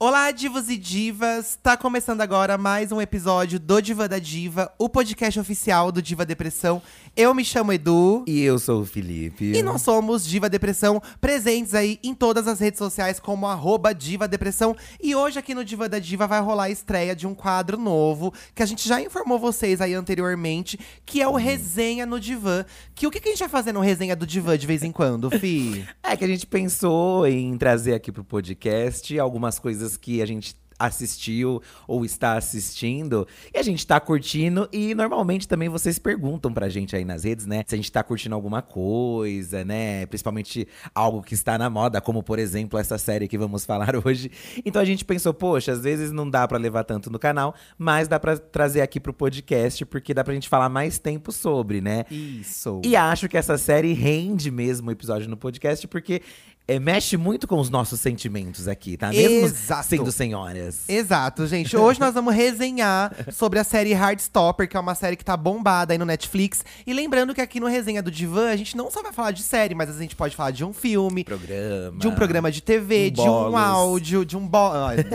Olá, divos e divas! Tá começando agora mais um episódio do Diva da Diva, o podcast oficial do Diva Depressão. Eu me chamo Edu. E eu sou o Felipe. E nós somos Diva Depressão, presentes aí em todas as redes sociais como arroba Diva Depressão. E hoje aqui no Diva da Diva vai rolar a estreia de um quadro novo, que a gente já informou vocês aí anteriormente, que é o Resenha no Divã. Que o que, que a gente vai fazer no Resenha do Divã de vez em quando, Fi? É que a gente pensou em trazer aqui pro podcast algumas coisas que a gente assistiu ou está assistindo e a gente tá curtindo e normalmente também vocês perguntam pra gente aí nas redes, né, se a gente tá curtindo alguma coisa, né, principalmente algo que está na moda, como por exemplo essa série que vamos falar hoje. Então a gente pensou, poxa, às vezes não dá pra levar tanto no canal, mas dá pra trazer aqui pro podcast porque dá pra gente falar mais tempo sobre, né? Isso. E acho que essa série rende mesmo o episódio no podcast porque é, mexe muito com os nossos sentimentos aqui, tá? Mesmo Exato. sendo senhoras. Exato, gente. Hoje nós vamos resenhar sobre a série Heartstopper, que é uma série que tá bombada aí no Netflix. E lembrando que aqui no Resenha do Divã, a gente não só vai falar de série, mas a gente pode falar de um filme, Programa. de um programa de TV, Um de um bolos. áudio, de um bo...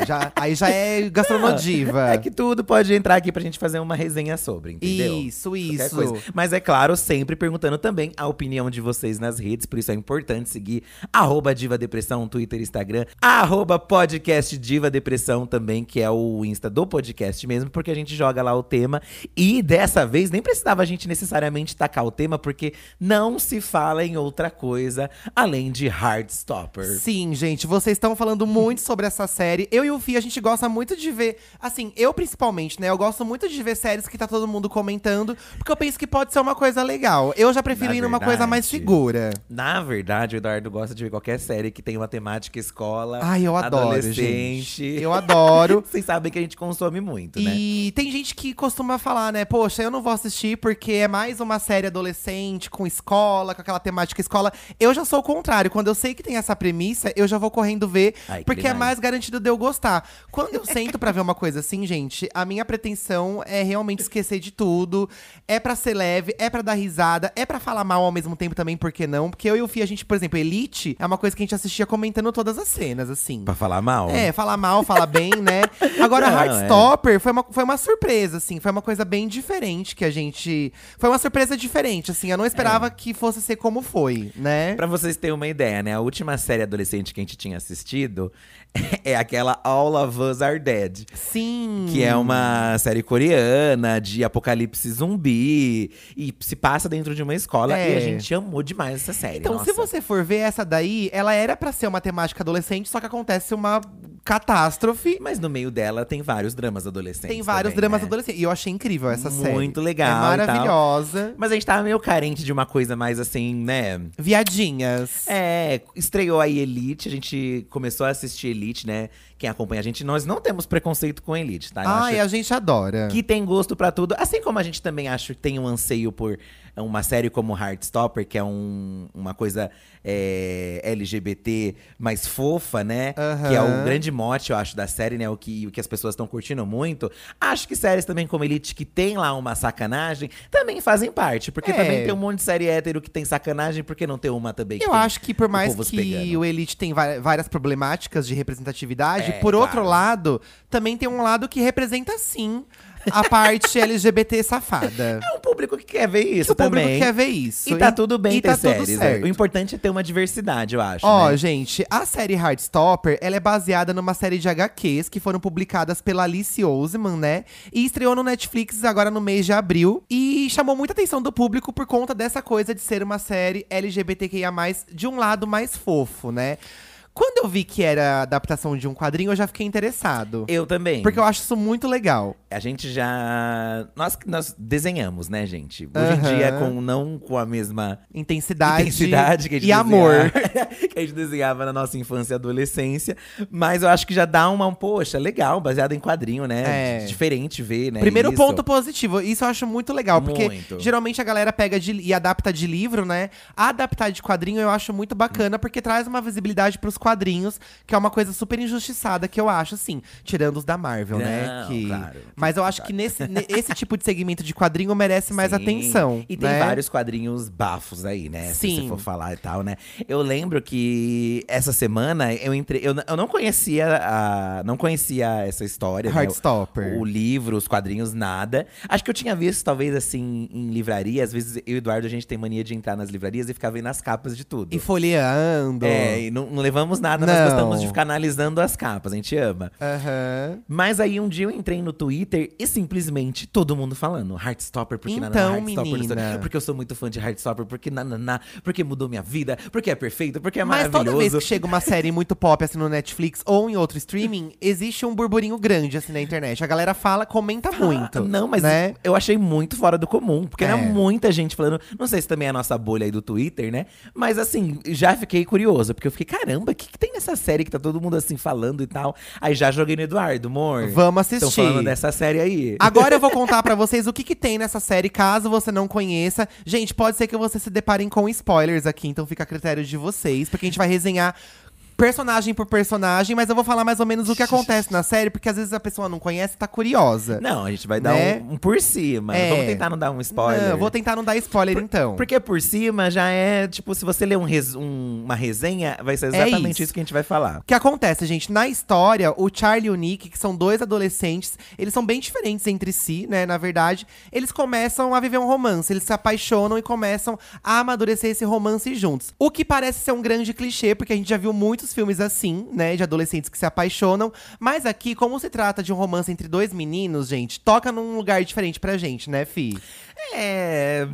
já, Aí já é gastronodiva. É que tudo pode entrar aqui pra gente fazer uma resenha sobre, entendeu? Isso, isso. Mas é claro, sempre perguntando também a opinião de vocês nas redes, por isso é importante seguir arroba Diva Depressão, Twitter, Instagram, arroba podcast Diva Depressão também, que é o Insta do podcast mesmo, porque a gente joga lá o tema. E dessa vez nem precisava a gente necessariamente tacar o tema, porque não se fala em outra coisa além de Heartstopper. Sim, gente, vocês estão falando muito sobre essa série. Eu e o Fih, a gente gosta muito de ver. Assim, eu principalmente, né? Eu gosto muito de ver séries que tá todo mundo comentando, porque eu penso que pode ser uma coisa legal. Eu já prefiro Na ir numa coisa mais segura. Na verdade, o Eduardo gosta de ver qualquer série que tem uma temática escola. Ai, eu adoro, adolescente. gente. Eu adoro. Vocês sabem que a gente consome muito, né? E tem gente que costuma falar, né? Poxa, eu não vou assistir porque é mais uma série adolescente, com escola, com aquela temática escola. Eu já sou o contrário. Quando eu sei que tem essa premissa, eu já vou correndo ver, Ai, que porque é demais. mais garantido de eu gostar. Quando eu sento pra ver uma coisa assim, gente, a minha pretensão é realmente esquecer de tudo. É pra ser leve, é pra dar risada, é pra falar mal ao mesmo tempo também, por que não? Porque eu e o Fih, a gente, por exemplo, Elite é uma coisa que a gente assistia comentando todas as cenas, assim. Pra falar mal. É, falar mal, falar bem, né? Agora, Não, Heartstopper foi, uma, foi uma surpresa, assim. Foi uma coisa bem diferente que a gente… Foi uma surpresa diferente, assim. Eu não esperava que fosse ser como foi, né? Pra vocês terem uma ideia, né? A última série adolescente que a gente tinha assistido é aquela All of Us Are Dead. Sim. Que é uma série coreana de apocalipse zumbi. E se passa dentro de uma escola. É. E a gente amou demais essa série. Então, nossa. se você for ver essa daí, ela era pra ser uma temática adolescente, só que acontece uma catástrofe. Mas no meio dela tem vários dramas adolescentes. Tem vários também, dramas né? adolescentes. E eu achei incrível essa série. Muito legal É e tal. maravilhosa. Mas a gente tava meio carente de uma coisa mais assim, né? Viadinhas. É, estreou aí Elite, a gente começou a assistir Elite, né? Quem acompanha a gente, nós não temos preconceito com Elite, tá? Eu Ai, a gente adora. que tem gosto pra tudo. Assim como a gente também acho que tem um anseio por uma série como Heartstopper, que é um- uma coisa é, LGBT mais fofa, né? Aham. Que é o grande mote, eu acho, da série, né? O que, o que as pessoas estão curtindo muito. Acho que séries também como Elite, que tem lá uma sacanagem, também fazem parte. Porque É. também tem um monte de série hétero que tem sacanagem, por que não ter uma também Eu tem acho que por mais que pegando? o Elite tem várias problemáticas de representatividade, É, por outro claro. lado, também tem um lado que representa sim a parte LGBT safada. É um público que quer ver isso o público também. quer ver isso. E tá tudo bem e ter tá tudo séries. né? certo. O importante é ter uma diversidade, eu acho. Ó, né? gente, a série Heartstopper, ela é baseada numa série de HQs que foram publicadas pela Alice Oseman, né? E estreou no Netflix agora no mês de abril. E chamou muita atenção do público por conta dessa coisa de ser uma série LGBTQIA+, de um lado mais fofo, né? Quando eu vi que era adaptação de um quadrinho, eu já fiquei interessado. Eu também. Porque eu acho isso muito legal. A gente já. Nós, nós desenhamos, né, gente? Hoje em Aham. dia, com, não com a mesma Intensidade, intensidade que a gente e amor. desenhava- que a gente desenhava na nossa infância e adolescência. Mas eu acho que já dá uma, poxa, legal, baseado em quadrinho, né? É. Diferente ver, né? Primeiro isso. ponto positivo, isso eu acho muito legal, porque Muito. geralmente a galera pega de- e adapta de livro, né? Adaptar de quadrinho eu acho muito bacana, porque traz uma visibilidade pros quadrinhos. que é uma coisa super injustiçada que eu acho, assim, tirando os da Marvel, né? Não, Que... claro. Mas eu acho que nesse, ne- esse tipo de segmento de quadrinho merece mais Sim. atenção. E tem né? vários quadrinhos bafos aí, né? Se Sim. você for falar e tal, né? Eu lembro que essa semana eu entrei. Eu, eu não conhecia a. Não conhecia essa história. né? Heartstopper. O livro, os quadrinhos, nada. Acho que eu tinha visto, talvez, assim, em livraria. Às vezes eu e o Eduardo, a gente tem mania de entrar nas livrarias e ficar vendo as capas de tudo. E folheando. É, e não, não levamos nada, nós Não. gostamos de ficar analisando as capas, a gente ama. Aham. Mas aí um dia eu entrei no Twitter e simplesmente todo mundo falando Heartstopper, porque Então, nananá, Heartstopper, menina. porque eu sou muito fã de Heartstopper, porque nananá, porque mudou minha vida, porque é perfeito, porque é Mas maravilhoso. toda vez que chega uma série muito pop assim no Netflix ou em outro streaming, existe um burburinho grande assim na internet. A galera fala, comenta muito. Ah, Não, mas né? eu achei muito fora do comum, porque era É. muita gente falando. Não sei se também é a nossa bolha aí do Twitter, né? Mas assim, já fiquei curioso, porque eu fiquei, caramba, o que, que tem nessa série que tá todo mundo assim falando e tal? Aí já joguei no Eduardo, amor. Vamos assistir. Estão falando dessa série aí. Agora eu vou contar pra vocês o que, que tem nessa série, caso você não conheça. Gente, pode ser que vocês se deparem com spoilers aqui, então fica a critério de vocês, porque a gente vai resenhar personagem por personagem, mas eu vou falar mais ou menos o que acontece na série, porque às vezes a pessoa não conhece e tá curiosa. Não, a gente vai dar Né? um, um por cima. É. Vamos tentar não dar um spoiler. Não, vou tentar não dar spoiler então. Porque por cima já é, tipo, se você ler um res- um- uma resenha, vai ser exatamente É isso. isso. que a gente vai falar. O que acontece, gente? Na história, o Charlie e o Nick, que são dois adolescentes, eles são bem diferentes entre si, né? Na verdade, eles começam a viver um romance, eles se apaixonam e começam a amadurecer esse romance juntos. O que parece ser um grande clichê, porque a gente já viu muitos filmes assim, né? De adolescentes que se apaixonam. Mas aqui, como se trata de um romance entre dois meninos, gente, toca num lugar diferente pra gente, né, Fi? É.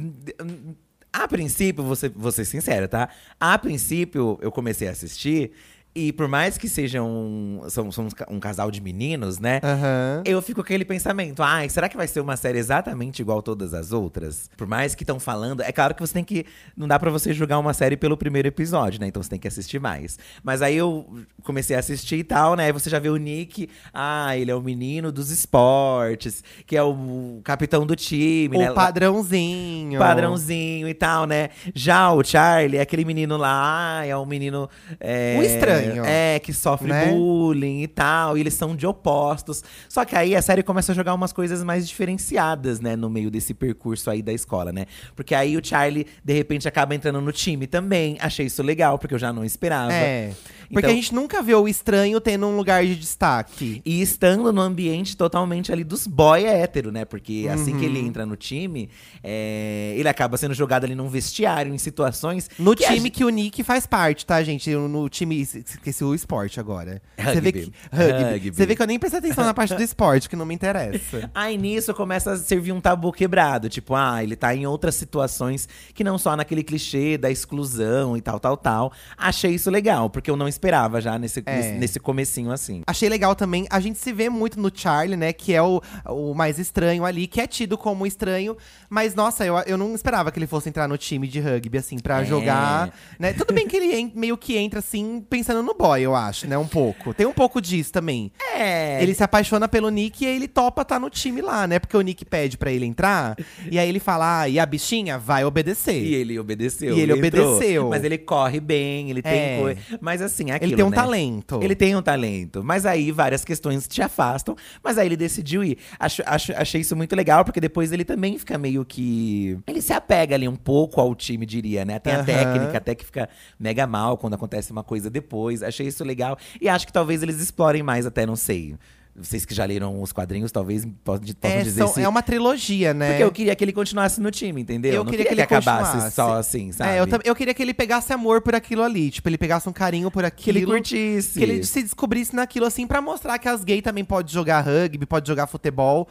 A princípio, vou ser, vou ser sincera, tá? A princípio, eu comecei a assistir. E por mais que sejam são, são um casal de meninos, né? Aham. Eu fico com aquele pensamento, ai, será que vai ser uma série exatamente igual todas as outras? Por mais que estão falando, é claro que você tem que. Não dá pra você julgar uma série pelo primeiro episódio, né? Então você tem que assistir mais. Mas aí eu comecei a assistir e tal, né? Aí você já vê o Nick, ah, ele é o menino dos esportes, que é o capitão do time, né? O padrãozinho. Padrãozinho e tal, né? Já o Charlie é aquele menino lá, é um menino. É, O estranho. É, que sofre Né? bullying e tal. E eles são de opostos. Só que aí a série começa a jogar umas coisas mais diferenciadas, né? No meio desse percurso aí da escola, né? Porque aí o Charlie, de repente, acaba entrando no time também. Achei isso legal, porque eu já não esperava. É. Porque Então- a gente nunca vê o estranho tendo um lugar de destaque. E estando no ambiente totalmente ali dos boy hétero, né? Porque assim que Uhum. ele entra no time, é, ele acaba sendo jogado ali num vestiário, em situações. No que time que o Nick faz parte, tá, gente? No time. Esqueci o esporte agora. Você vê que. Rugby. Rugby. Rugby. Você vê que eu nem prestei atenção na parte do esporte, que não me interessa. Aí nisso começa a servir um tabu quebrado. Tipo, ah, ele tá em outras situações que não só naquele clichê da exclusão e tal, tal, tal. Achei isso legal, porque eu não esperava já nesse, É. nesse, nesse comecinho assim. Achei legal também. A gente se vê muito no Charlie, né? Que é o, o mais estranho ali, que é tido como estranho. Mas, nossa, eu, eu não esperava que ele fosse entrar no time de rugby, assim, pra É. jogar. Né? Tudo bem que ele meio que entra, assim, pensando no boy, eu acho, né? Um pouco. Tem um pouco disso também. É. Ele se apaixona pelo Nick e aí ele topa tá no time lá, né? Porque o Nick pede pra ele entrar. e aí ele fala, ah, e a bichinha vai obedecer. E ele obedeceu. E ele entrou. obedeceu. Mas ele corre bem, ele tem É. coisa. Mas assim, é aquilo, ele tem um né? talento. Ele tem um talento. Mas aí várias questões te afastam. Mas aí ele decidiu ir. Acho, acho- achei isso muito legal, porque depois ele também fica meio que. Ele se apega ali um pouco ao time, diria, né? Tem a Aham. técnica, até que fica mega mal quando acontece uma coisa depois. Achei isso legal. E acho que talvez eles explorem mais, até não sei. Vocês que já leram os quadrinhos, talvez possam, possam É, dizer são- se. é uma trilogia, né? Porque eu queria que ele continuasse no time, entendeu? Eu não queria queria, que ele acabasse continuasse. só assim, sabe? É, eu, eu queria que ele pegasse amor por aquilo ali. Tipo, ele pegasse um carinho por Que ele aquilo. curtisse. Que ele se descobrisse naquilo, assim, pra mostrar que as gays também podem jogar rugby, pode jogar futebol.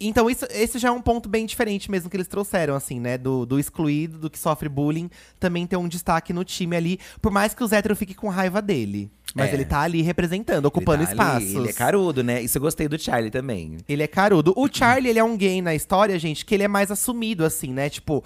Então, isso, esse já é um ponto bem diferente mesmo que eles trouxeram, assim, né? Do, do excluído, do que sofre bullying, também ter um destaque no time ali. Por mais que os héteros fiquem com raiva dele. Mas É. ele tá ali representando, Ele ocupando tá ali, espaços. Ele é carudo, né? Isso eu gostei do Charlie também. Ele é carudo. O Charlie, ele é um gay na história, gente, que ele é mais assumido, assim, né? Tipo,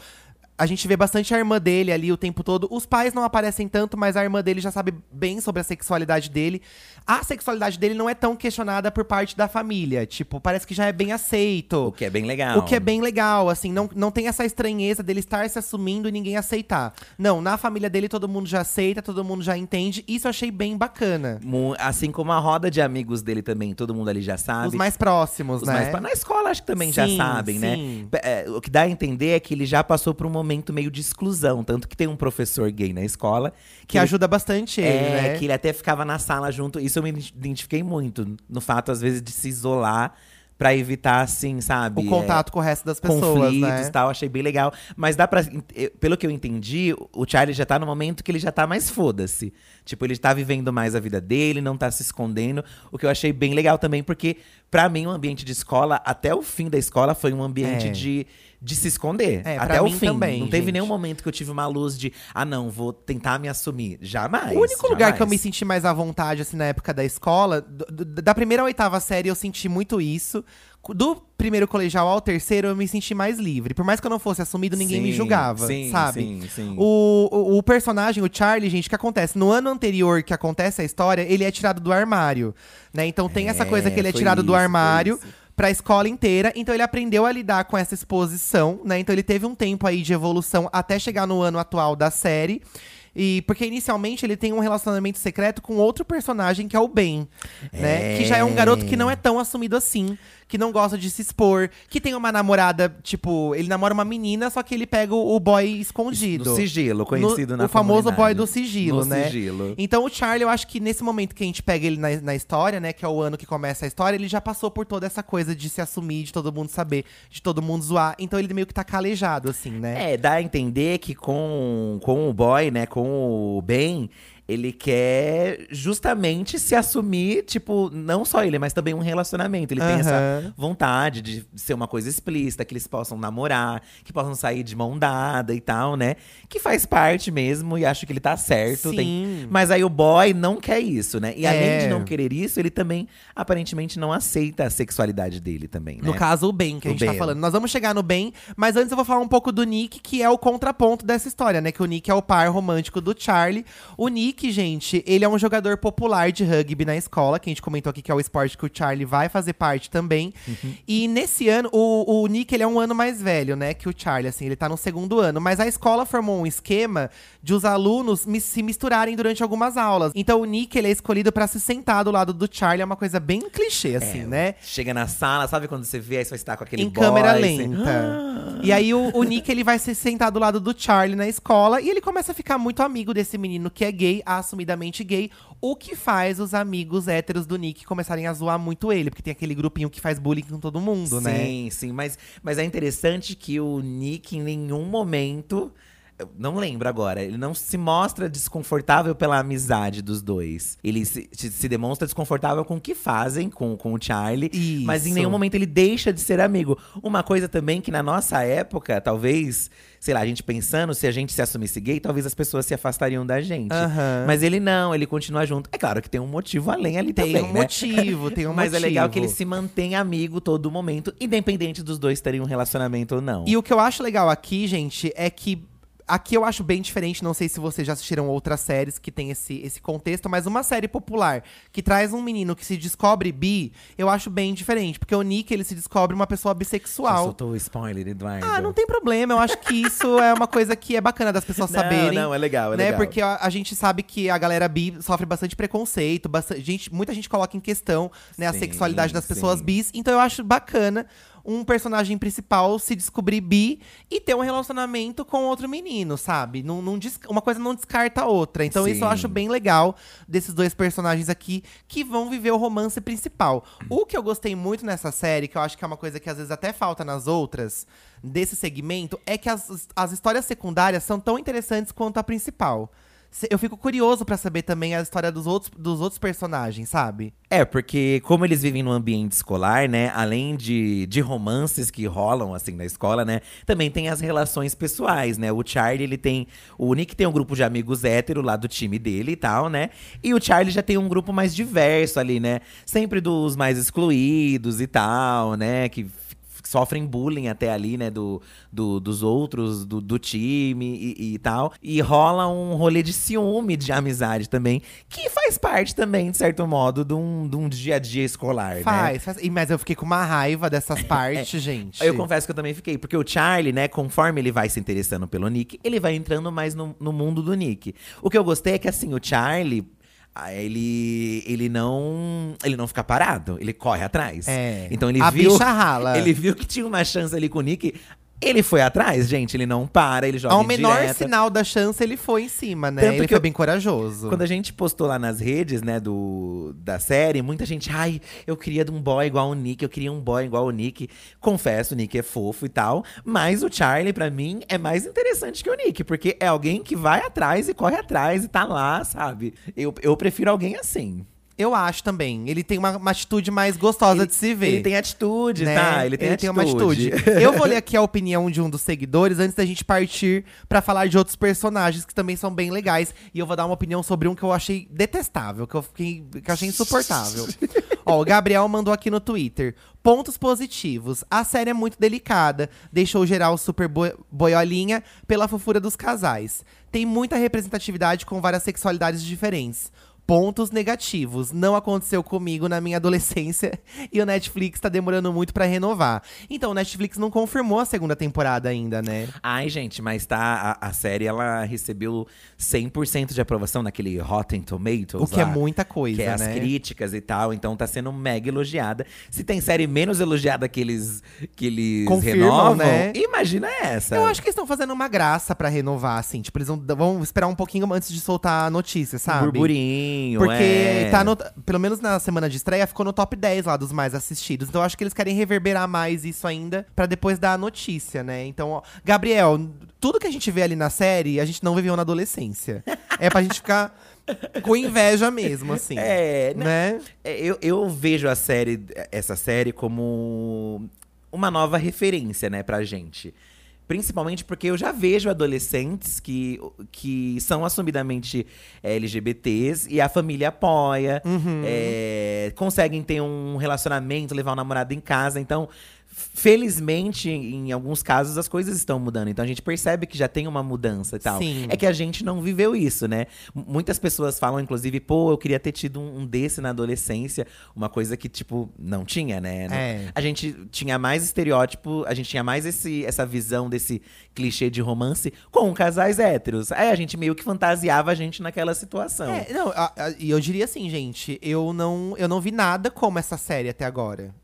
A gente vê bastante a irmã dele ali o tempo todo. Os pais não aparecem tanto, mas a irmã dele já sabe bem sobre a sexualidade dele. A sexualidade dele não é tão questionada por parte da família. Tipo, parece que já é bem aceito. O que é bem legal. O que é bem legal, assim, não, não tem essa estranheza dele estar se assumindo e ninguém aceitar. Não, na família dele todo mundo já aceita, todo mundo já entende. Isso eu achei bem bacana. Assim como a roda de amigos dele também, todo mundo ali já sabe. Os mais próximos, Os né? mais Na escola acho que também já Sim, sabem, né? sim. P- é, o que dá a entender é que ele já passou por um momento meio de exclusão. Tanto que tem um professor gay na escola. Que ele- ajuda bastante ele, É, né? que ele até ficava na sala junto. Isso eu me identifiquei muito. No fato, às vezes, de se isolar pra evitar, assim, sabe? O é, contato com o resto das pessoas, conflitos né? e tal, achei bem legal. Mas dá pra. Pelo que eu entendi, o Charlie já tá no momento que ele já tá mais foda-se. Tipo, ele tá vivendo mais a vida dele, não tá se escondendo. O que eu achei bem legal também, porque, pra mim, o ambiente de escola, até o fim da escola, foi um ambiente É. de, de se esconder. É, até o fim. também, não teve gente. nenhum momento que eu tive uma luz de, ah, não, vou tentar me assumir. Jamais. O único lugar que eu me jamais. senti mais à vontade, assim, na época da escola, do- do- da primeira à oitava série, eu senti muito isso. Do primeiro colegial ao terceiro, eu me senti mais livre. Por mais que eu não fosse assumido, ninguém me Sim, julgava, sim, sabe? Sim, sim. O, o, o personagem, o Charlie, gente, o que acontece? No ano anterior que acontece a história, ele é tirado do armário, né? Então tem essa É, coisa que ele é tirado do isso, foi armário. Pra escola inteira. Então ele aprendeu a lidar com essa exposição, né? Então ele teve um tempo aí de evolução até chegar no ano atual da série. E porque inicialmente ele tem um relacionamento secreto com outro personagem que é o Ben, né? Que já é um garoto que não é tão assumido assim, que não gosta de se expor, que tem uma namorada, tipo, ele namora uma menina, só que ele pega o, o boy escondido. Do sigilo, conhecido No- na O famoso boy do sigilo, No né? sigilo. Então o Charlie, eu acho que nesse momento que a gente pega ele na, na história, né? Que é o ano que começa a história, ele já passou por toda essa coisa de se assumir, de todo mundo saber, de todo mundo zoar. Então ele meio que tá calejado, assim, né? É, dá a entender que com, com o boy, né, com o Ben, ele quer justamente se assumir, tipo, não só ele, mas também um relacionamento. Ele tem essa vontade de ser uma coisa explícita, que eles possam namorar, que possam sair de mão dada e tal, né? Que faz parte mesmo, e acho que ele tá certo. tem- Sim. Mas aí o boy não quer isso, né? E além É. de não querer isso, ele também aparentemente não aceita a sexualidade dele também, né? No caso, o Ben, que a O gente tá Ben. falando. Nós vamos chegar no Ben, mas antes eu vou falar um pouco do Nick, que é o contraponto dessa história, né? Que o Nick é o par romântico do Charlie. O Nick, gente, ele é um jogador popular de rugby na escola, que a gente comentou aqui que é o esporte que o Charlie vai fazer parte também. Uhum. E nesse ano, o, o Nick, ele é um ano mais velho, né? Que o Charlie, assim, ele tá no segundo ano. Mas a escola formou um esquema de os alunos mis- se misturarem durante algumas aulas. Então o Nick, ele é escolhido pra se sentar do lado do Charlie, é uma coisa bem clichê, assim, né? Chega na sala, sabe quando você vê, aí você vai estar com aquele em boy, câmera você- lenta. E aí o, o Nick ele vai se sentar do lado do Charlie na escola e ele começa a ficar muito amigo desse menino que é gay, assumidamente gay, o que faz os amigos héteros do Nick começarem a zoar muito ele, porque tem aquele grupinho que faz bullying com todo mundo, né? Sim, sim, mas, mas é interessante que o Nick em nenhum momento. Não lembro agora. Ele não se mostra desconfortável pela amizade dos dois. Ele se, se- demonstra desconfortável com o que fazem com, com o Charlie. Mas em Isso. nenhum momento ele deixa de ser amigo. Uma coisa também que na nossa época, talvez, sei lá, a gente pensando, se a gente se assumisse gay, talvez as pessoas se afastariam da gente. Aham. Mas ele não, ele continua junto. É claro que tem um motivo além ali Tem também, um né? motivo, tem um Mas motivo. é legal que ele se mantém amigo todo momento, independente dos dois terem um relacionamento ou não. E o que eu acho legal aqui, gente, é que. Aqui eu acho bem diferente, não sei se vocês já assistiram outras séries que tem esse, esse contexto, mas uma série popular que traz um menino que se descobre bi, eu acho bem diferente. Porque o Nick, ele se descobre uma pessoa Já bissexual. soltou o spoiler, Eduardo. Ah, não tem problema. Eu acho que isso é uma coisa que é bacana das pessoas Não, saberem. não, é legal, é né? legal. Porque a, a gente sabe que a galera bi sofre bastante preconceito, bastante, gente, muita gente coloca em questão né, a Sim, sexualidade das sim. pessoas bis. Então eu acho bacana um personagem principal se descobrir bi e ter um relacionamento com outro menino, sabe? Não, não uma coisa não descarta a outra. Então isso eu Sim. acho bem legal desses dois personagens aqui que vão viver o romance principal. O que eu gostei muito nessa série, que eu acho que é uma coisa que às vezes até falta nas outras, desse segmento, é que as, as histórias secundárias são tão interessantes quanto a principal. Eu fico curioso pra saber também a história dos outros, dos outros personagens, sabe? É, porque como eles vivem no ambiente escolar, né? Além de, de romances que rolam, assim, na escola, né? Também tem as relações pessoais, né? O Charlie, ele tem… O Nick tem um grupo de amigos hétero lá do time dele e tal, né? E o Charlie já tem um grupo mais diverso ali, né? Sempre dos mais excluídos e tal, né? Que sofrem bullying até ali, né, do, do dos outros, do, do time e, e, tal. E rola um rolê de ciúme de amizade também, que faz parte também, de certo modo, de um, de um dia a dia escolar, né? Faz, faz. E, Mas eu fiquei com uma raiva dessas partes, gente. Eu confesso que eu também fiquei, porque o Charlie, né, conforme ele vai se interessando pelo Nick, ele vai entrando mais no, no mundo do Nick. O que eu gostei é que, assim, o Charlie, ele ele não ele não fica parado, ele corre atrás. É. Então ele A viu bicha rala. ele viu que tinha uma chance ali com o Nick, ele foi atrás, gente, ele não para, ele joga Ao menor sinal da chance, ele foi em cima, né? Tanto ele que foi eu- bem corajoso. Quando a gente postou lá nas redes, né, do, da série, muita gente, ai, eu queria de um boy igual o Nick, eu queria um boy igual o Nick. Confesso, o Nick é fofo e tal, mas o Charlie, pra mim, é mais interessante que o Nick, porque é alguém que vai atrás e corre atrás e tá lá, sabe? Eu, eu prefiro alguém assim. Eu acho também. Ele tem uma, uma atitude mais gostosa de se ver. Ele tem atitude, né? tá? Ele tem atitude. uma atitude. Eu vou ler aqui a opinião de um dos seguidores antes da gente partir pra falar de outros personagens que também são bem legais. E eu vou dar uma opinião sobre um que eu achei detestável, que eu, fiquei, que eu achei insuportável. Ó, o Gabriel mandou aqui no Twitter. Pontos positivos. A série é muito delicada. Deixou geral super boi- boiolinha pela fofura dos casais. Tem muita representatividade com várias sexualidades diferentes. Pontos negativos. Não aconteceu comigo na minha adolescência e o Netflix tá demorando muito pra renovar. Então, o Netflix não confirmou a segunda temporada ainda, né? Ai, gente, mas tá. A, a série ela recebeu 100% de aprovação naquele Rotten Tomatoes. O que é lá. muita coisa, que é as né? críticas e tal, então tá sendo mega elogiada. Se tem série menos elogiada que eles, que eles Confirmam, renovam, né? imagina essa. Eu acho que eles estão fazendo uma graça pra renovar, assim. Tipo, eles vão, vão esperar um pouquinho antes de soltar a notícia, Um sabe? Burburinho, Porque é. tá no. Pelo menos na semana de estreia, ficou no top 10 lá dos mais assistidos. Então eu acho que eles querem reverberar mais isso ainda pra depois dar a notícia, né? Então, ó, Gabriel, tudo que a gente vê ali na série, a gente não viveu na adolescência. é pra gente ficar com inveja mesmo, assim. É, né? né? É, Eu, eu vejo a série, essa série como uma nova referência, né, pra gente. Principalmente porque eu já vejo adolescentes que, que são assumidamente é, LGBTs e a família apoia, é, conseguem ter um relacionamento, levar um namorado em casa. Então, felizmente, em alguns casos, as coisas estão mudando. Então a gente percebe que já tem uma mudança e tal. Sim. É que a gente não viveu isso, né? M- Muitas pessoas falam, inclusive, pô, eu queria ter tido um, um desse na adolescência. Uma coisa que, tipo, não tinha, né? É. A gente tinha mais estereótipo, a gente tinha mais esse, essa visão desse clichê de romance com casais héteros. Aí a gente meio que fantasiava a gente naquela situação. É, não, e eu diria assim, gente, eu não, eu não vi nada como essa série até agora.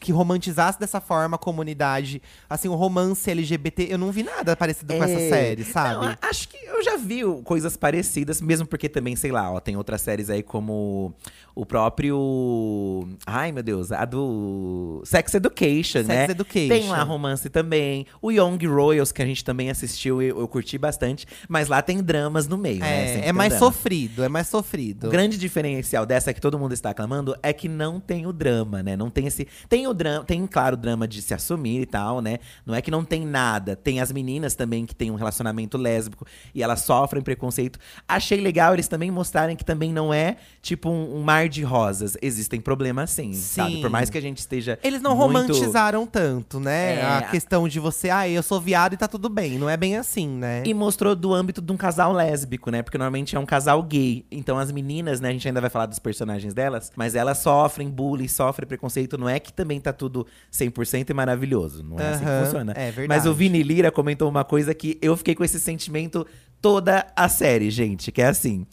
Que romantizasse dessa forma a comunidade. Assim, o romance LGBT, eu não vi nada parecido com essa É. série, sabe? Não, acho que eu já vi coisas parecidas, mesmo porque também, sei lá, ó, tem outras séries aí como o próprio. Ai, meu Deus, a do Sex Education, Sex né? Education. Tem lá romance também. O Young Royals, que a gente também assistiu, eu, eu curti bastante. Mas lá tem dramas no meio, né? Sempre é, é mais drama. sofrido, é mais sofrido. O grande diferencial dessa que todo mundo está aclamando é que não tem o drama, né? Não tem esse. Tem o drama, tem, claro, o drama de se assumir e tal, né? Não é que não tem nada. Tem as meninas também que têm um relacionamento lésbico e elas sofrem preconceito. Achei legal eles também mostrarem que também não é tipo um, um mar de rosas. Existem problemas sim, sabe? Sim. Por mais que a gente esteja. Eles não muito- romantizaram tanto, né? É, a a- questão de você, ah, eu sou viado e tá tudo bem. Não é bem assim, né? E mostrou do âmbito de um casal lésbico, né? Porque normalmente é um casal gay. Então as meninas, né? A gente ainda vai falar dos personagens delas. Mas elas sofrem bullying, sofrem preconceito. Não é que também tá tudo 100% e maravilhoso. Não é assim que funciona. é verdade. Mas o Vini Lira comentou uma coisa que eu fiquei com esse sentimento toda a série, gente. Que é assim…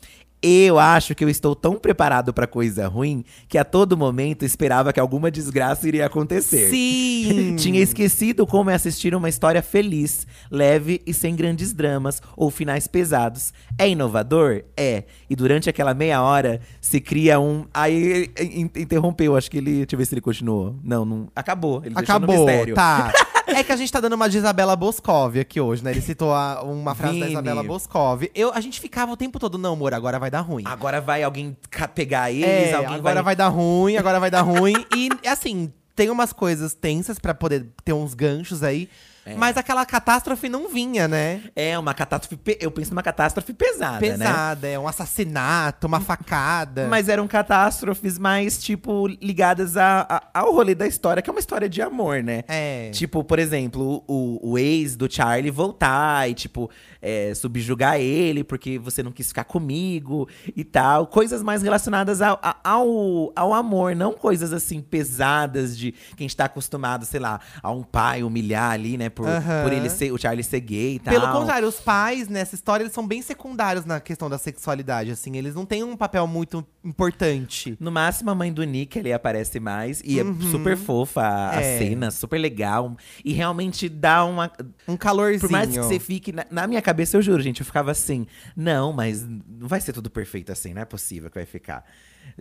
Eu acho que eu estou tão preparado pra coisa ruim que a todo momento esperava que alguma desgraça iria acontecer. Sim! Tinha esquecido como é assistir uma história feliz, leve e sem grandes dramas ou finais pesados. É inovador? É. E durante aquela meia hora se cria um. Aí in- interrompeu, acho que ele. Deixa eu ver se ele continuou. Não, não. Acabou. Ele Acabou, tá. É que a gente tá dando uma de Isabela Boscov aqui hoje, né? Ele citou a- uma frase da Vini. Isabela Boscov. Eu, a gente ficava o tempo todo, não, amor, agora vai dar ruim. Agora vai alguém pegar eles, É, alguém agora vai... dar ruim, agora vai dar ruim. E assim, tem umas coisas tensas pra poder ter uns ganchos aí. É. Mas aquela catástrofe não vinha, né? É uma catástrofe. pe- Eu penso numa catástrofe pesada, né? Pesada, é um assassinato, uma facada. Mas eram catástrofes mais, tipo, ligadas a, a- ao rolê da história, que é uma história de amor, né? É. Tipo, por exemplo, o, o ex do Charlie voltar e, tipo, é, subjugar ele porque você não quis ficar comigo e tal. Coisas mais relacionadas ao, ao, ao amor, não coisas assim pesadas de quem está acostumado, sei lá, a um pai humilhar ali, né? Por, Aham. por ele ser, o Charlie ser gay e tal. Pelo contrário, os pais nessa história eles são bem secundários na questão da sexualidade, assim. Eles não têm um papel muito importante. No máximo, a mãe do Nick ali aparece mais. E Uhum. é super fofa a, a É. cena, super legal. E realmente dá uma. Um calorzinho. Por mais que você fique. Na, na minha cabeça, eu juro, gente, eu ficava assim. Não, mas não vai ser tudo perfeito assim, não é possível que vai ficar.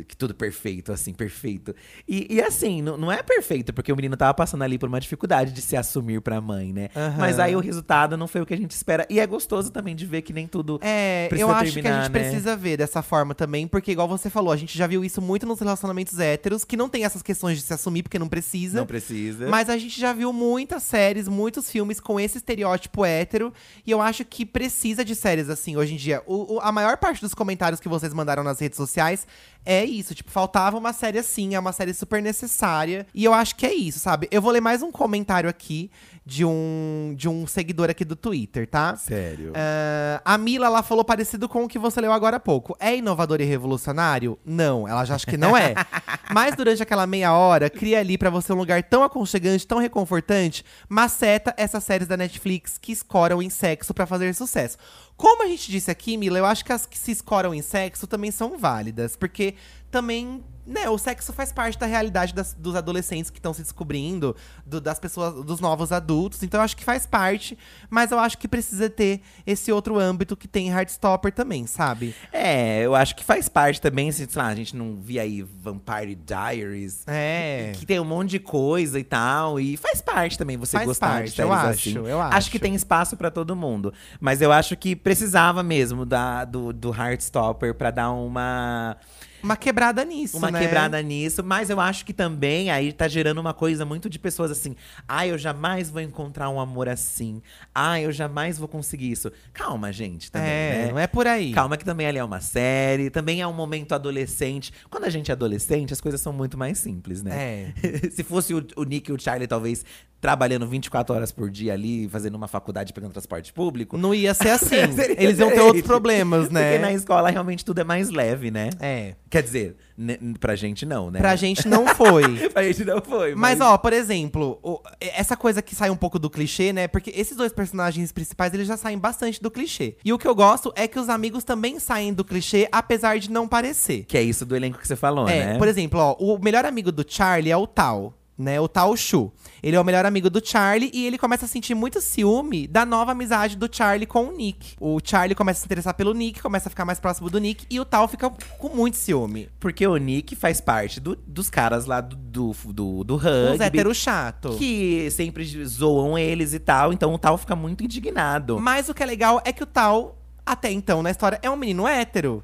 Que tudo perfeito, assim, perfeito. E, e assim, não, não é perfeito, porque o menino tava passando ali por uma dificuldade de se assumir pra mãe, né? Aham. Mas aí o resultado não foi o que a gente espera. E é gostoso também de ver que nem tudo. É, eu acho que a terminar, gente né? precisa ver dessa forma também, porque igual você falou, a gente já viu isso muito nos relacionamentos héteros, que não tem essas questões de se assumir porque não precisa. Não precisa. Mas a gente já viu muitas séries, muitos filmes com esse estereótipo hétero. E eu acho que precisa de séries assim hoje em dia. O- o- a maior parte dos comentários que vocês mandaram nas redes sociais é isso. Tipo, faltava uma série assim, é uma série super necessária. E eu acho que é isso, sabe? Eu vou ler mais um comentário aqui de um, de um seguidor aqui do Twitter, tá? Sério. Ah, a Mila, ela falou parecido com o que você leu agora há pouco. É inovador e revolucionário? Não, ela já acha que não é. Mas durante aquela meia hora, cria ali pra você um lugar tão aconchegante, tão reconfortante, maceta essas séries da Netflix que escoram em sexo pra fazer sucesso. Como a gente disse aqui, Mila, eu acho que as que se escoram em sexo também são válidas, porque também, né, o sexo faz parte da realidade das- dos adolescentes que estão se descobrindo, do- das pessoas, dos novos adultos. Então eu acho que faz parte, mas eu acho que precisa ter esse outro âmbito que tem Heartstopper também, sabe? É, eu acho que faz parte também, assim, sei lá, a gente não via aí Vampire Diaries. É. Que tem um monte de coisa e tal. E faz parte também você Faz gostar parte, de séries eu assim. acho, eu Acho acho. que tem espaço pra todo mundo. Mas eu acho que precisava mesmo da, do, do Heartstopper pra dar uma. Uma quebrada nisso, uma né? quebrada nisso, mas eu acho que também aí tá gerando uma coisa muito de pessoas assim. Ah, eu jamais vou encontrar um amor assim. Ah, eu jamais vou conseguir isso. Calma, gente, também, É, né? não é por aí. Calma que também ali é uma série, também é um momento adolescente. Quando a gente é adolescente, as coisas são muito mais simples, né? É. Se fosse o, o Nick e o Charlie, talvez, trabalhando 24 horas por dia ali, fazendo uma faculdade, pegando transporte público. Não ia ser assim. Eles iam ter outros problemas, né? Porque na escola realmente tudo é mais leve, né? É. Quer dizer, né, pra gente não, né? Pra gente não foi. pra gente não foi. Mas, ó, por exemplo, o- essa coisa que sai um pouco do clichê, né? Porque esses dois personagens principais, eles já saem bastante do clichê. E o que eu gosto é que os amigos também saem do clichê, apesar de não parecer. Que é isso do elenco que você falou, É, né? por exemplo, ó, o melhor amigo do Charlie é o Tal. Né, o Tal Shu. Ele é o melhor amigo do Charlie e ele começa a sentir muito ciúme da nova amizade do Charlie com o Nick. O Charlie começa a se interessar pelo Nick, começa a ficar mais próximo do Nick e o Tal fica com muito ciúme. Porque o Nick faz parte do- dos caras lá do, do, do, do Os héteros chato. Que sempre zoam eles e tal. Então o Tal fica muito indignado. Mas o que é legal é que o Tal, até então na história, é um menino hétero.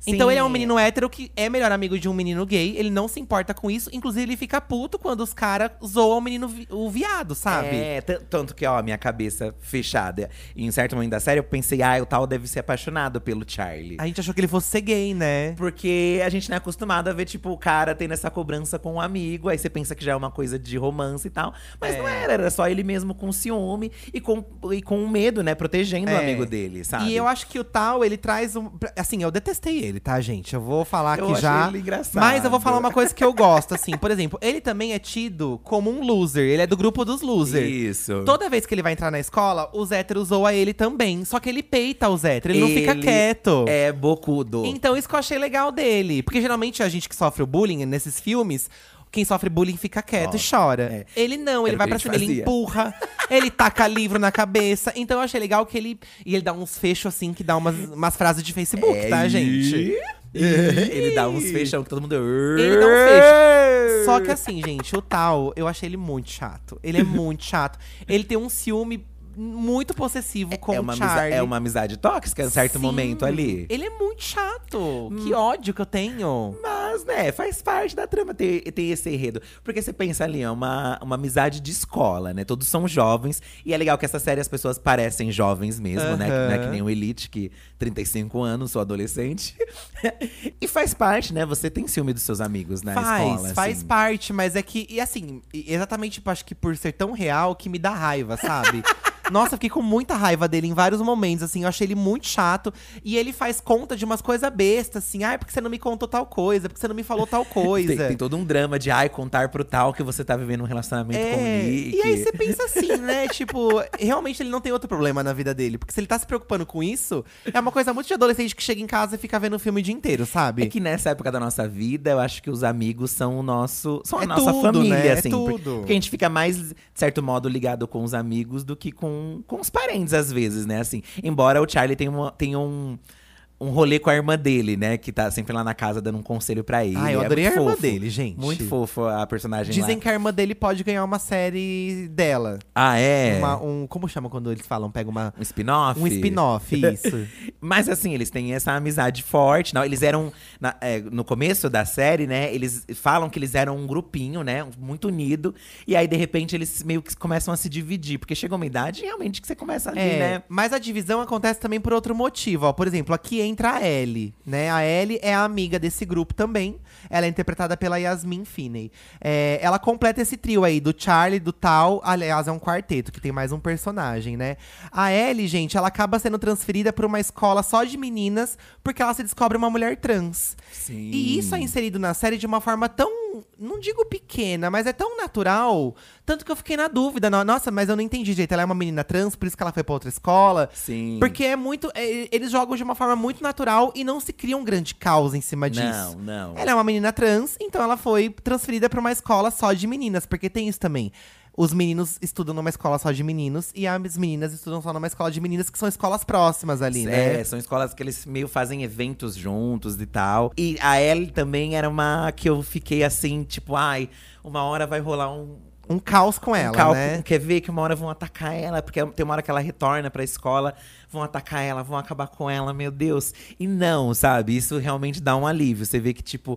Sim. Então ele é um menino hétero que é melhor amigo de um menino gay, ele não se importa com isso. Inclusive, ele fica puto quando os caras zoam o menino vi- o viado, sabe? É, tanto que, ó, minha cabeça fechada. E em certo momento da série, eu pensei, ah, o Tal deve ser apaixonado pelo Charlie. A gente achou que ele fosse ser gay, né? Porque a gente não é acostumado a ver, tipo, o cara tendo essa cobrança com um amigo. Aí você pensa que já é uma coisa de romance e tal. Mas É. não era, era só ele mesmo com ciúme e com, e com medo, né? Protegendo o É. amigo dele, sabe? E eu acho que o Tal, ele traz um. Assim, eu detestei ele, tá, gente? Eu vou falar Eu aqui já. ele engraçado. Mas eu vou falar uma coisa que eu gosto, assim. Por exemplo, ele também é tido como um loser. Ele é do grupo dos losers. Isso. Toda vez que ele vai entrar na escola, os héteros zoam ele também. Só que ele peita os héteros, ele, não fica Ele quieto. É bocudo. Então, isso que eu achei legal dele. Porque geralmente a gente que sofre o bullying nesses filmes. Quem sofre bullying fica quieto e chora. é. Ele não, ele Era vai pra cima, ele fazia. empurra, ele taca livro na cabeça. Então eu achei legal que ele. E ele dá uns fechos assim, que dá umas, umas frases de Facebook, É, tá, e- gente? ele dá uns fechão que todo mundo. Ele dá um fecho. Só que assim, gente, o tal, eu achei ele muito chato. Ele é muito chato. Ele tem um ciúme muito possessivo com é, uma o Charlie. é uma amizade tóxica em certo Sim. momento ali. Ele é muito chato. Que ódio que eu tenho. Mas, né, faz parte da trama ter, ter esse enredo. Porque você pensa ali, é uma, uma amizade de escola, né? Todos são jovens. E é legal que essa série as pessoas parecem jovens mesmo, né? Que Não é que nem o Elite, que 35 anos, sou adolescente. e faz parte, né? Você tem ciúme dos seus amigos na faz, escola. faz assim. parte, mas é que, e assim, exatamente, tipo, acho que por ser tão real que me dá raiva, sabe? Nossa, fiquei com muita raiva dele em vários momentos, assim, eu achei ele muito chato. E ele faz conta de umas coisas bestas, assim, ai, porque você não me contou tal coisa, porque você não me falou tal coisa. Tem, tem todo um drama de, ai, contar pro tal que você tá vivendo um relacionamento com o É, Nick. e aí você pensa assim, né? tipo, realmente ele não tem outro problema na vida dele. Porque se ele tá se preocupando com isso, é uma coisa muito de adolescente que chega em casa e fica vendo o filme o dia inteiro, sabe? É que nessa época da nossa vida, eu acho que os amigos são o nosso. São a É nossa tudo, família, né? É assim. por- tudo. Porque a gente fica mais, de certo modo, ligado com os amigos do que com, com os parentes, às vezes, né? Assim, embora o Charlie tenha, uma- tenha um. Um rolê com a irmã dele, né? Que tá sempre lá na casa dando um conselho pra ele. Ah, eu É adorei muito a irmã fofo. dele, gente. Muito fofo a personagem Dizem lá. que a irmã dele pode ganhar uma série dela. Ah, é? Uma- um, como chama quando eles falam? Pega uma. Um spin-off? Um spin-off, isso. Mas assim, eles têm essa amizade forte. Não, eles eram. na- é, no começo da série, né? Eles falam que eles eram um grupinho, né? Muito unido. E aí, de repente, eles meio que começam a se dividir. Porque chega uma idade realmente que você começa ali, É, né? mas a divisão acontece também por outro motivo. Ó. Por exemplo, aqui entra a Ellie, né? A Ellie é a amiga desse grupo também. Ela é interpretada pela Yasmin Finney. É, ela completa esse trio aí, do Charlie, do Tal. Aliás, é um quarteto, que tem mais um personagem, né? A Ellie, gente, ela acaba sendo transferida pra uma escola só de meninas, porque ela se descobre uma mulher trans. Sim. E isso é inserido na série de uma forma tão, não digo pequena, mas é tão natural. Tanto que eu fiquei na dúvida. no- Nossa, mas eu não entendi direito. Ela é uma menina trans, por isso que ela foi pra outra escola. Sim. Porque é muito. é, eles jogam de uma forma muito natural e não se cria um grande caos em cima disso. Não, não. Ela é uma menina trans, então ela foi transferida pra uma escola só de meninas, porque tem isso também. Os meninos estudam numa escola só de meninos e as meninas estudam só numa escola de meninas, que são escolas próximas ali, né? É, são escolas que eles meio fazem eventos juntos e tal. E a Ellie também era uma que eu fiquei assim, tipo, ai, uma hora vai rolar um, Um caos com um ela, cálculo, né? Quer ver que uma hora vão atacar ela, porque tem uma hora que ela retorna pra escola, vão atacar ela, vão acabar com ela, meu Deus. E não, sabe? Isso realmente dá um alívio. Você vê que, tipo,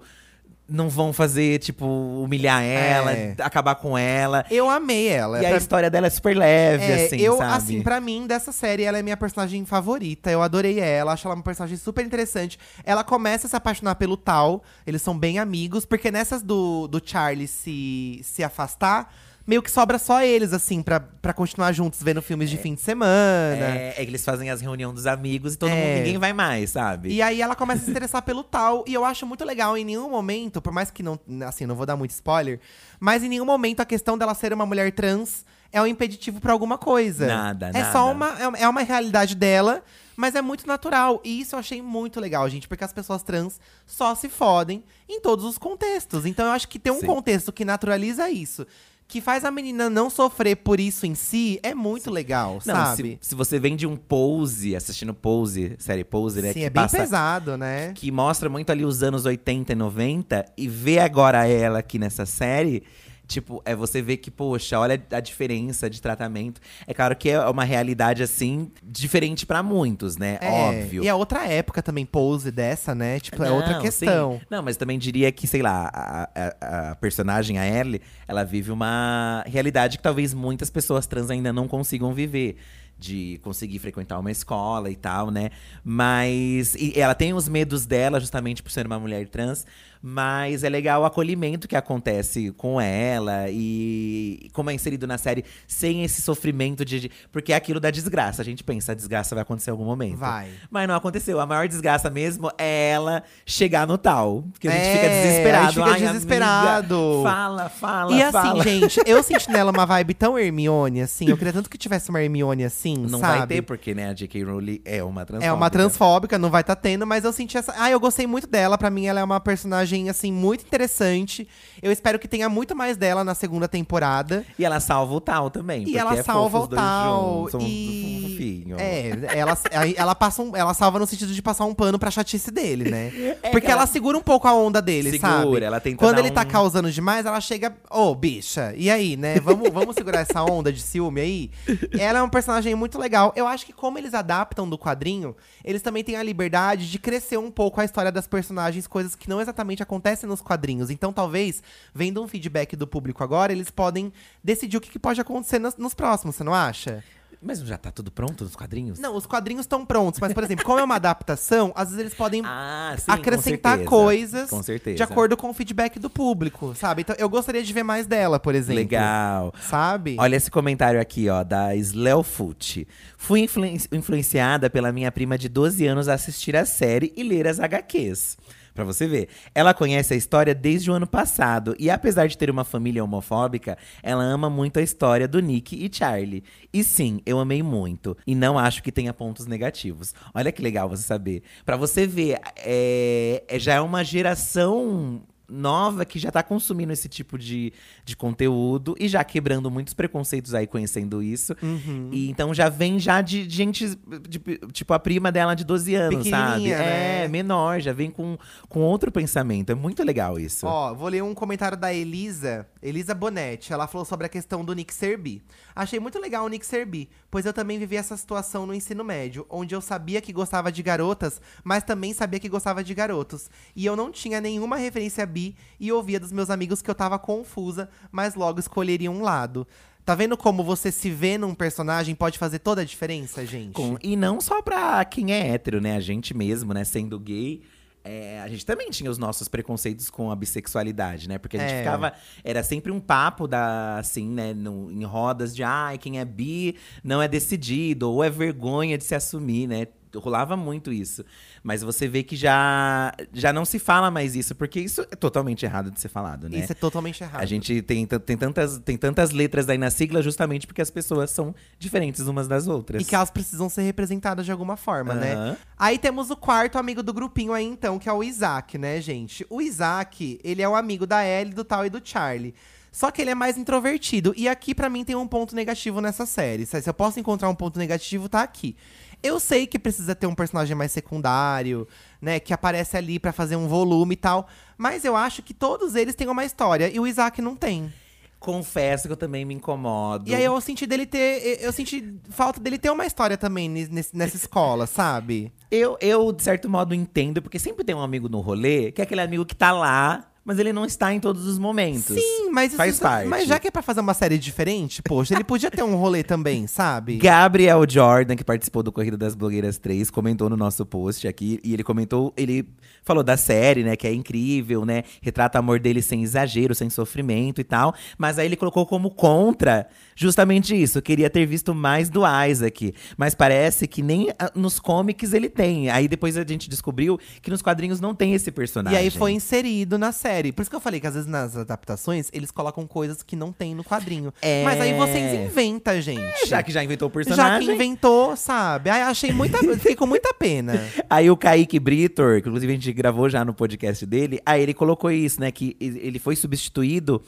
não vão fazer, tipo, humilhar ela, É. acabar com ela. Eu amei ela. E a Pra- história dela é super leve, É, assim, eu, sabe? assim, pra mim, dessa série, ela é minha personagem favorita. Eu adorei ela, acho ela uma personagem super interessante. Ela começa a se apaixonar pelo Tal, eles são bem amigos, porque nessas do, do Charlie se, se afastar, meio que sobra só eles, assim, pra, pra continuar juntos, vendo filmes de fim de semana. É, é que eles fazem as reuniões dos amigos e todo É. mundo, ninguém vai mais, sabe? E aí ela começa a se interessar pelo tal. E eu acho muito legal, em nenhum momento, por mais que não, assim, não vou dar muito spoiler, mas em nenhum momento a questão dela ser uma mulher trans é um impeditivo pra alguma coisa. Nada, É nada. só uma, é- é uma realidade dela, mas é muito natural. E isso eu achei muito legal, gente, porque as pessoas trans só se fodem em todos os contextos. Então eu acho que ter um Sim. contexto que naturaliza isso. Que faz a menina não sofrer por isso em si é muito legal, Não, sabe? se, se você vem de um Pose, assistindo Pose, série Pose, né? Sim, que é bem passa, pesado, né? Que mostra muito ali os anos 80 e 90. E ver agora ela aqui nessa série… Tipo, é você ver que, poxa, olha a diferença de tratamento. É claro que é uma realidade, assim, diferente pra muitos, né? É, Óbvio. E é outra época também, pose dessa, né? Tipo, é Não, outra sim. questão. Não, mas também diria que, sei lá, a, a- a personagem, a Ellie, ela vive uma realidade que talvez muitas pessoas trans ainda não consigam viver. De conseguir frequentar uma escola e tal, né? Mas. E ela tem os medos dela, justamente por ser uma mulher trans. Mas é legal o acolhimento que acontece com ela e como é inserido na série sem esse sofrimento de. de- porque é aquilo da desgraça. A gente pensa, a desgraça vai acontecer em algum momento. Vai. Mas não aconteceu. A maior desgraça mesmo é ela chegar no tal. Porque a gente É, fica desesperado. a gente fica Ai, desesperado. amiga, fala, fala, E assim, fala. gente, eu senti nela uma vibe tão Hermione, assim. Eu queria tanto que tivesse uma Hermione assim. assim, Não sabe? vai ter, porque, né, a J.K. Rowling é uma transfóbica. É uma transfóbica, não vai estar tá tendo, mas eu senti essa. Ah, eu gostei muito dela. Pra mim, ela é uma personagem, assim, muito interessante. Eu espero que tenha muito mais dela na segunda temporada. E ela salva o Tal também. E ela é salva o Tal. juntos, E. É, ela, ela passa um, ela salva no sentido de passar um pano pra chatice dele, né? É Porque que ela- ela segura um pouco a onda dele, Segura, sabe? ela tenta Quando ele tá um- causando demais, ela chega. Ô, bicha, e aí, né? Vamos, vamos segurar essa onda de ciúme aí? Ela é um personagem muito legal. Eu acho que, como eles adaptam do quadrinho, eles também têm a liberdade de crescer um pouco a história das personagens, coisas que não exatamente acontecem nos quadrinhos. Então, talvez, vendo um feedback do público agora, eles podem decidir o que, que pode acontecer nos, nos próximos, você não acha? Mas já tá tudo pronto nos quadrinhos? Não, os quadrinhos estão prontos, mas, por exemplo, como é uma adaptação, às vezes eles podem Ah, sim, com acrescentar certeza. coisas Com certeza. de acordo com o feedback do público, sabe? Então eu gostaria de ver mais dela, por exemplo. Legal. Sabe? Olha esse comentário aqui, ó, da Slellfoot. Fui influen- influenciada pela minha prima de 12 anos a assistir a série e ler as HQs. Pra você ver. Ela conhece a história desde o ano passado. E apesar de ter uma família homofóbica, ela ama muito a história do Nick e Charlie. E sim, eu amei muito. E não acho que tenha pontos negativos. Olha que legal você saber. Pra você ver, é, é- já é uma geração nova que já tá consumindo esse tipo de, de conteúdo e já quebrando muitos preconceitos aí conhecendo isso. Uhum. E então já vem já de gente, de- tipo a prima dela de 12 anos, sabe? Pequenininha, né? É, menor, já vem com, com outro pensamento. É muito legal isso. Ó, vou ler um comentário da Elisa, Elisa Bonetti. Ela falou sobre a questão do Nick ser bi. Achei muito legal o Nick ser bi, pois eu também vivi essa situação no ensino médio, onde eu sabia que gostava de garotas, mas também sabia que gostava de garotos. E eu não tinha nenhuma referência bi e ouvia dos meus amigos que eu tava confusa, mas logo escolheria um lado. Tá vendo como você se vê num personagem pode fazer toda a diferença, gente? Com- e não só pra quem é hétero, né? A gente mesmo, né? Sendo gay. É, a gente também tinha os nossos preconceitos com a bissexualidade, né? Porque a gente É. ficava. Era sempre um papo da, assim, né? no- em rodas de ai, quem é bi não é decidido, ou é vergonha de se assumir, né? Rolava muito isso. Mas você vê que já, já não se fala mais isso, porque isso é totalmente errado de ser falado, né? Isso é totalmente errado. A gente tem, tem, tantas, tem tantas letras aí na sigla justamente porque as pessoas são diferentes umas das outras. E que elas precisam ser representadas de alguma forma, né? Aham. Aí temos o quarto amigo do grupinho aí, então, que é o Isaac, né, gente? O Isaac, ele é o amigo da Ellie, do Tal e do Charlie. Só que ele é mais introvertido. E aqui, pra mim, tem um ponto negativo nessa série. Se eu posso encontrar um ponto negativo, tá aqui. Eu sei que precisa ter um personagem mais secundário, né? Que aparece ali pra fazer um volume e tal. Mas eu acho que todos eles têm uma história e o Isaac não tem. Confesso que eu também me incomodo. E aí eu senti dele ter. Eu senti falta dele ter uma história também nesse- nessa escola, sabe? eu, eu, de certo modo, entendo, porque sempre tem um amigo no rolê que é aquele amigo que tá lá, mas ele não está em todos os momentos. Sim, mas Faz isso, parte. Mas já que é pra fazer uma série diferente, poxa, ele podia ter um rolê também, sabe? Gabriel Jordan, que participou do Corrida das Blogueiras 3, comentou no nosso post aqui. E ele comentou, ele falou da série, né? Que é incrível, né? Retrata o amor dele sem exagero, sem sofrimento e tal. Mas aí ele colocou como contra justamente isso. Queria ter visto mais do Isaac. Mas parece que nem ah, nos comics ele tem. Aí depois a gente descobriu que nos quadrinhos não tem esse E personagem. aí foi inserido na série. Por isso que eu falei que às vezes nas adaptações eles colocam coisas que não tem no quadrinho. É. Mas aí vocês inventam, gente. Já que já inventou o Já personagem. que inventou, sabe? Aí achei muita. Fiquei com muita pena. Aí o Kaique Britor, que inclusive a gente gravou já no podcast dele, aí ele colocou isso, né? Que ele foi substituído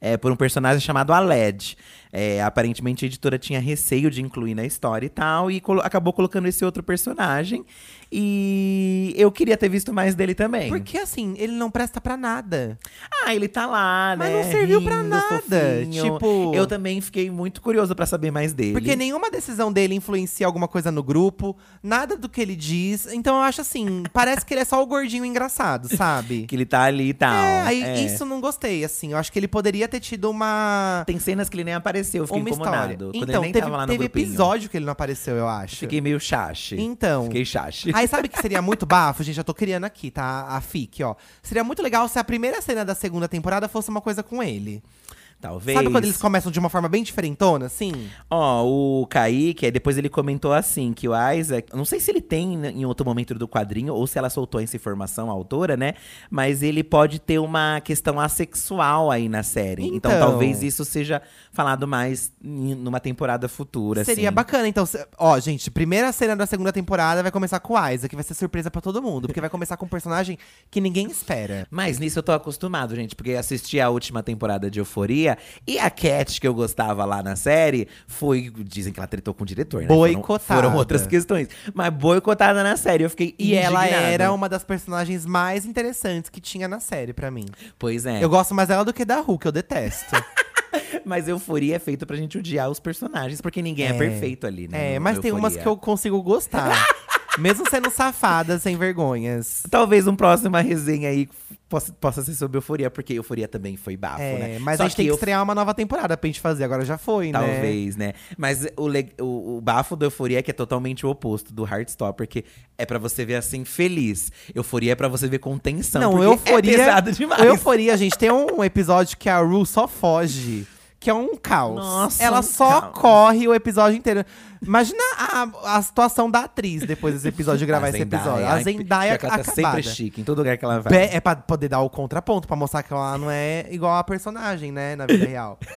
é, por um personagem chamado Aled. É, aparentemente a editora tinha receio de incluir na história e tal, e colo- acabou colocando esse outro personagem. E eu queria ter visto mais dele também. Porque assim, ele não presta pra nada. Ah, ele tá lá, Mas né? não serviu pra rindo, nada, fofinho. tipo- Eu também fiquei muito curioso pra saber mais dele. Porque nenhuma decisão dele influencia alguma coisa no grupo, nada do que ele diz. Então eu acho assim, parece que ele é só o gordinho engraçado, sabe? Que ele tá ali e tal. É, aí É. isso não gostei, assim. Eu acho que ele poderia ter tido uma. Tem cenas que ele nem apareceu, eu fiquei uma incomodado. história. Quando Então, ele nem teve, tava lá no teve grupinho. episódio que ele não apareceu, eu acho. Fiquei meio chache. Então. Fiquei chache. Aí sabe que seria muito bafo, gente? Já tô criando aqui, tá? A FIC, ó. Seria muito legal se a primeira cena da segunda temporada fosse uma coisa com ele. Talvez. Sabe quando eles começam de uma forma bem diferentona, assim? Ó, o Kaique, depois ele comentou assim, que o Isaac… Não sei se ele tem em outro momento do quadrinho, ou se ela soltou essa informação, a autora, né? Mas ele pode ter uma questão assexual aí na série. Então, Então. talvez isso seja falado mais numa temporada futura, Seria assim. bacana. Então, ó, gente, primeira cena da segunda temporada vai começar com o Isaac, vai ser surpresa pra todo mundo. Porque vai começar com um personagem que ninguém espera. Mas nisso eu tô acostumado, gente, porque assisti a última temporada de Euforia e a Cat que eu gostava lá na série foi. Dizem que ela tretou com o diretor, né? Foram- Boicotada. Foram, outras questões. Mas boicotada na série. Eu fiquei E ela indignado. era uma das personagens mais interessantes que tinha na série, pra mim. Pois é. Eu gosto mais dela do que da Hulk, que eu detesto. Mas Euforia é feito pra gente odiar os personagens, porque ninguém é, É. perfeito ali, né? é, mas tem umas que eu consigo gostar. Mesmo sendo safadas, sem vergonhas. Talvez um próxima resenha aí possa, possa ser sobre Euforia, porque Euforia também foi bafo, É, né? mas Só a gente tem que eu- estrear uma nova temporada pra gente fazer. Agora já foi, né? Talvez, né? Mas o, le- o, o bafo do Euforia é que é totalmente o oposto do Heartstopper, que é pra você ver assim, feliz. Euforia é pra você ver com tensão. Não, porque euforia. É pesado demais. Euforia, gente, tem um episódio que a Ru só foge. Que é um caos. Nossa, Ela um só caos. corre o episódio inteiro. Imagina a, a situação da atriz depois desse episódio, de gravar esse episódio. A Zendaya que ela tá acabada. sempre chique, em todo lugar que ela vai. Be- É pra poder dar o contraponto, pra mostrar que ela não é igual a personagem, né, na vida real.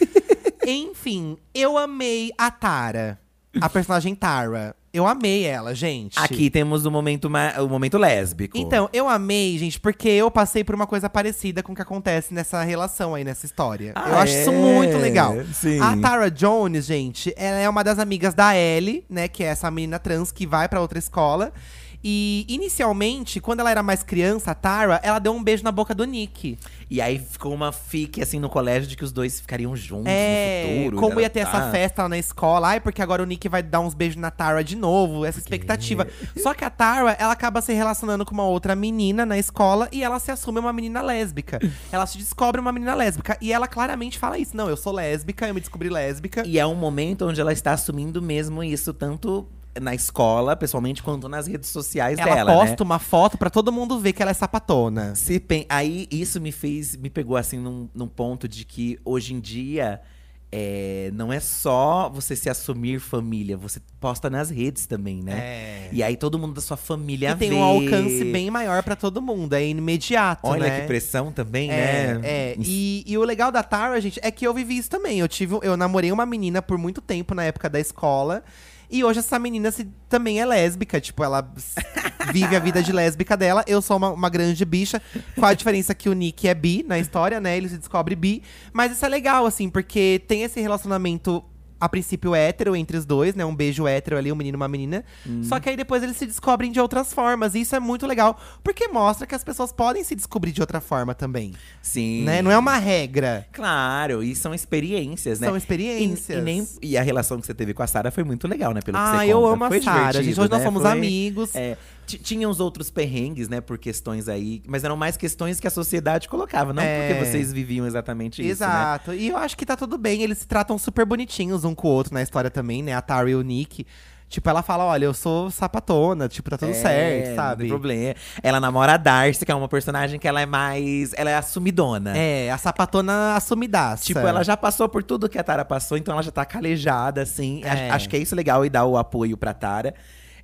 Enfim, eu amei a Tara. A personagem Tara. Eu amei ela, gente. Aqui temos o momento, o momento lésbico. Então, eu amei, gente, porque eu passei por uma coisa parecida com o que acontece nessa relação aí, nessa história. Ah, eu acho isso é? muito legal. Sim. A Tara Jones, gente, ela é uma das amigas da Ellie, né? Que é essa menina trans que vai pra outra escola. E inicialmente, quando ela era mais criança, a Tara, ela deu um beijo na boca do Nick. E aí ficou uma fique assim no colégio de que os dois ficariam juntos É, no futuro. como ia ter tá. essa festa lá na escola. Ai, porque agora o Nick vai dar uns beijos na Tara de novo, essa expectativa. Só que a Tara, ela acaba se relacionando com uma outra menina na escola e ela se assume uma menina lésbica. ela se descobre uma menina lésbica. E ela claramente fala isso: não, eu sou lésbica, eu me descobri lésbica. E é um momento onde ela está assumindo mesmo isso, tanto na escola, pessoalmente, quanto nas redes sociais ela dela, posta né? uma foto pra todo mundo ver que ela é sapatona. Se pen- Aí isso me fez, me pegou assim num, num ponto de que hoje em dia é, não é só você se assumir família, você posta nas redes também, né? É. E aí todo mundo da sua família E tem vê. um alcance bem maior pra todo mundo, é imediato, Olha né? que pressão também, É, né? é. E, e o legal da Tara, gente, é que eu vivi isso também. Eu tive, eu namorei uma menina por muito tempo na época da escola. E hoje essa menina se, também é lésbica. Tipo, ela vive a vida de lésbica dela. Eu sou uma, uma grande bicha. Com a diferença que o Nick é bi na história, né? Ele se descobre bi. Mas isso é legal, assim, porque tem esse relacionamento. A princípio hétero entre os dois, né? Um beijo hétero ali, um menino e uma menina. Só que aí depois eles se descobrem de outras formas. E isso é muito legal. Porque mostra que as pessoas podem se descobrir de outra forma também. Sim. Né? Não é uma regra. Claro, e são experiências, né? São experiências. E, e nem, e a relação que você teve com a Sara foi muito legal, né? Pelo que Ah, você eu conta. amo a Foi Sara, divertido, gente. Hoje nós né? somos Foi- amigos. É, tinha uns outros perrengues, né? Por questões aí. Mas eram mais questões que a sociedade colocava, não É. porque vocês viviam exatamente isso, né? Exato. E eu acho que tá tudo bem. Eles se tratam super bonitinhos um com o outro na história também, né? A Tara e o Nick. Tipo, ela fala: olha, eu sou sapatona, tipo, tá tudo É, certo, Não sabe? tem problema. Ela namora a Darcy, que é uma personagem que ela é mais. Ela é assumidona. É, a sapatona assumidaça. Tipo, ela já passou por tudo que a Tara passou, então ela já tá calejada, assim. É. Acho, acho que é isso legal e dar o apoio pra Tara.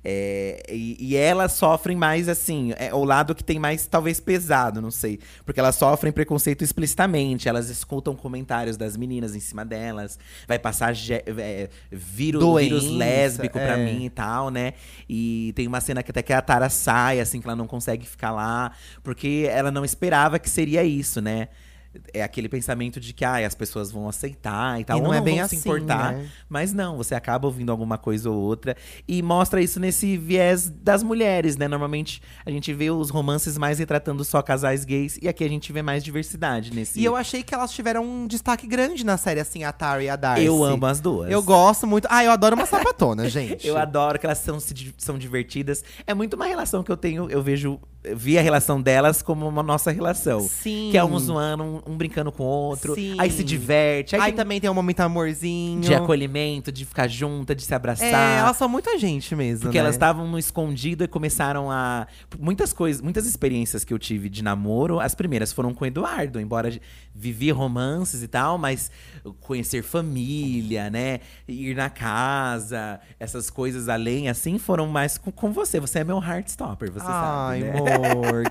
É, e, e elas sofrem mais, assim, é o lado que tem mais, talvez, pesado, não sei. Porque elas sofrem preconceito explicitamente, elas escutam comentários das meninas em cima delas. Vai passar é, vírus, Doença, vírus lésbico pra é. mim e tal, né? E tem uma cena que até que a Tara sai, assim, que ela não consegue ficar lá. Porque ela não esperava que seria isso, né? É aquele pensamento de que ah, as pessoas vão aceitar e tal, E não ou é não bem assim, se importar. né? Mas não, você acaba ouvindo alguma coisa ou outra e mostra isso nesse viés das mulheres, né? Normalmente a gente vê os romances mais retratando só casais gays e aqui a gente vê mais diversidade nesse. E eu achei que elas tiveram um destaque grande na série, assim, a Tara e a Darcy. Eu amo as duas. Eu gosto muito. Ah, eu adoro uma sapatona, gente. Eu adoro que elas são, são divertidas. É muito uma relação que eu tenho, eu vejo, eu vi a relação delas como uma nossa relação. Sim. Que é um zoando, um, um brincando com o outro. Sim. Aí se diverte. Aí, Aí tem também tem um momento amorzinho. de acolhimento, de ficar junta, de se abraçar. É, elas são muita gente mesmo, Porque né? elas estavam no escondido e começaram a. Muitas coisas, muitas experiências que eu tive de namoro, as primeiras foram com o Eduardo, embora vivi romances e tal, mas conhecer família, né? Ir na casa, essas coisas além, assim, foram mais com, com você. Você é meu heartstopper, você Ai, sabe. Né? amor,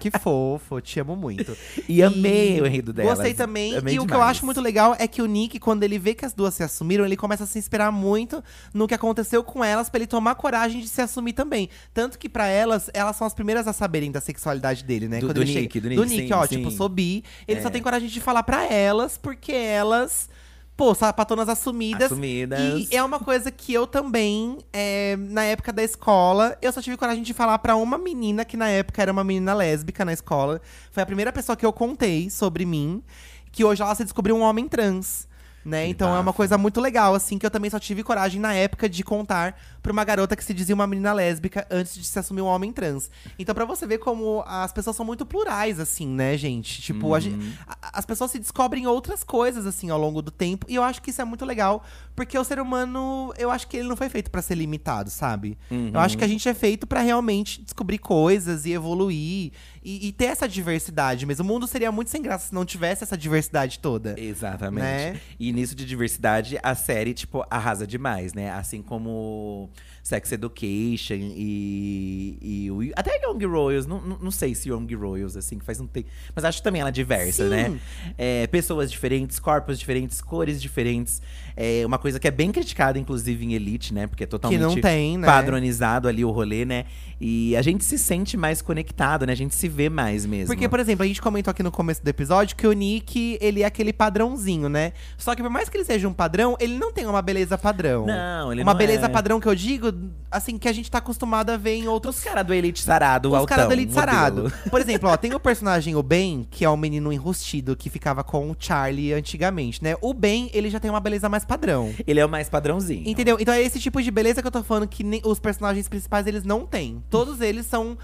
que fofo, te amo muito. E amei o enredo delas. Gostei também. Amei e o que eu demais. acho muito legal é que o Nick, quando ele vê que as duas se assumiram, ele começa a se inspirar muito no que aconteceu com elas pra ele tomar coragem de se assumir também. Tanto que pra elas, elas são as primeiras a saberem da sexualidade dele, né? Do- Quando do Nick, chega- do Nick, sim, ó, sim. tipo, sou bi. Ele só É. tem coragem de falar pra elas, porque elas. Pô, sapatonas assumidas. Assumidas. E é uma coisa que eu também, é, na época da escola, eu só tive coragem de falar pra uma menina que na época era uma menina lésbica na escola. Foi a primeira pessoa que eu contei sobre mim, que hoje ela se descobriu um homem trans. Né? Então é uma coisa muito legal, assim, que eu também só tive coragem na época de contar pra uma garota que se dizia uma menina lésbica antes de se assumir um homem trans. Então, pra você ver como as pessoas são muito plurais, assim, né, gente? Tipo, Uhum. a- as pessoas se descobrem outras coisas, assim, ao longo do tempo. E eu acho que isso é muito legal, porque o ser humano, eu acho que ele não foi feito pra ser limitado, sabe? Eu acho que a gente é feito pra realmente descobrir coisas e evoluir e, e ter essa diversidade mesmo. O mundo seria muito sem graça se não tivesse essa diversidade toda. Exatamente. Né? E nisso de diversidade, a série, tipo, arrasa demais, né? Assim como Sex Education e. e o- até Young Royals, não, não, sei se Young Royals, assim, que faz um tempo. Mas acho também ela é diversa, Sim. né? É, pessoas diferentes, corpos diferentes, cores diferentes. É uma coisa que é bem criticada, inclusive, em Elite, né? Porque é totalmente não tem, né? padronizado ali o rolê, né? E a gente se sente mais conectado, né? A gente se vê mais mesmo. Porque, por exemplo, a gente comentou aqui no começo do episódio que o Nick, ele é aquele padrãozinho, né? Só que por mais que ele seja um padrão, ele não tem uma beleza padrão. Não, ele Uma não beleza é. padrão que eu digo, assim, que a gente tá acostumado a ver em outros Os caras do Elite sarado, Os caras do Elite modelo. Sarado. Por exemplo, ó, tem o personagem o Ben, que é o menino enrustido que ficava com o Charlie antigamente, né? O Ben, ele já tem uma beleza mais padrão. Ele é o mais padrãozinho. Entendeu? Então é esse tipo de beleza que eu tô falando que nem- os personagens principais eles não têm. Todos eles são,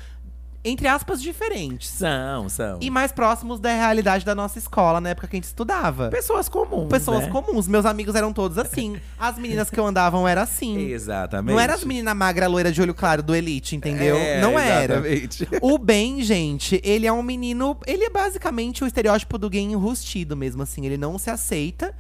entre aspas, diferentes. São, são. E mais próximos da realidade da nossa escola, na época que a gente estudava. pessoas comuns. Pessoas né? comuns. Meus amigos eram todos assim. As meninas que eu andavam eram assim. Exatamente. Não eram as meninas magra, loira de olho claro do Elite, entendeu? É, não era. exatamente. O Ben, gente, ele é um menino. Ele é basicamente o estereótipo do gay enrustido mesmo, assim. Ele não se aceita.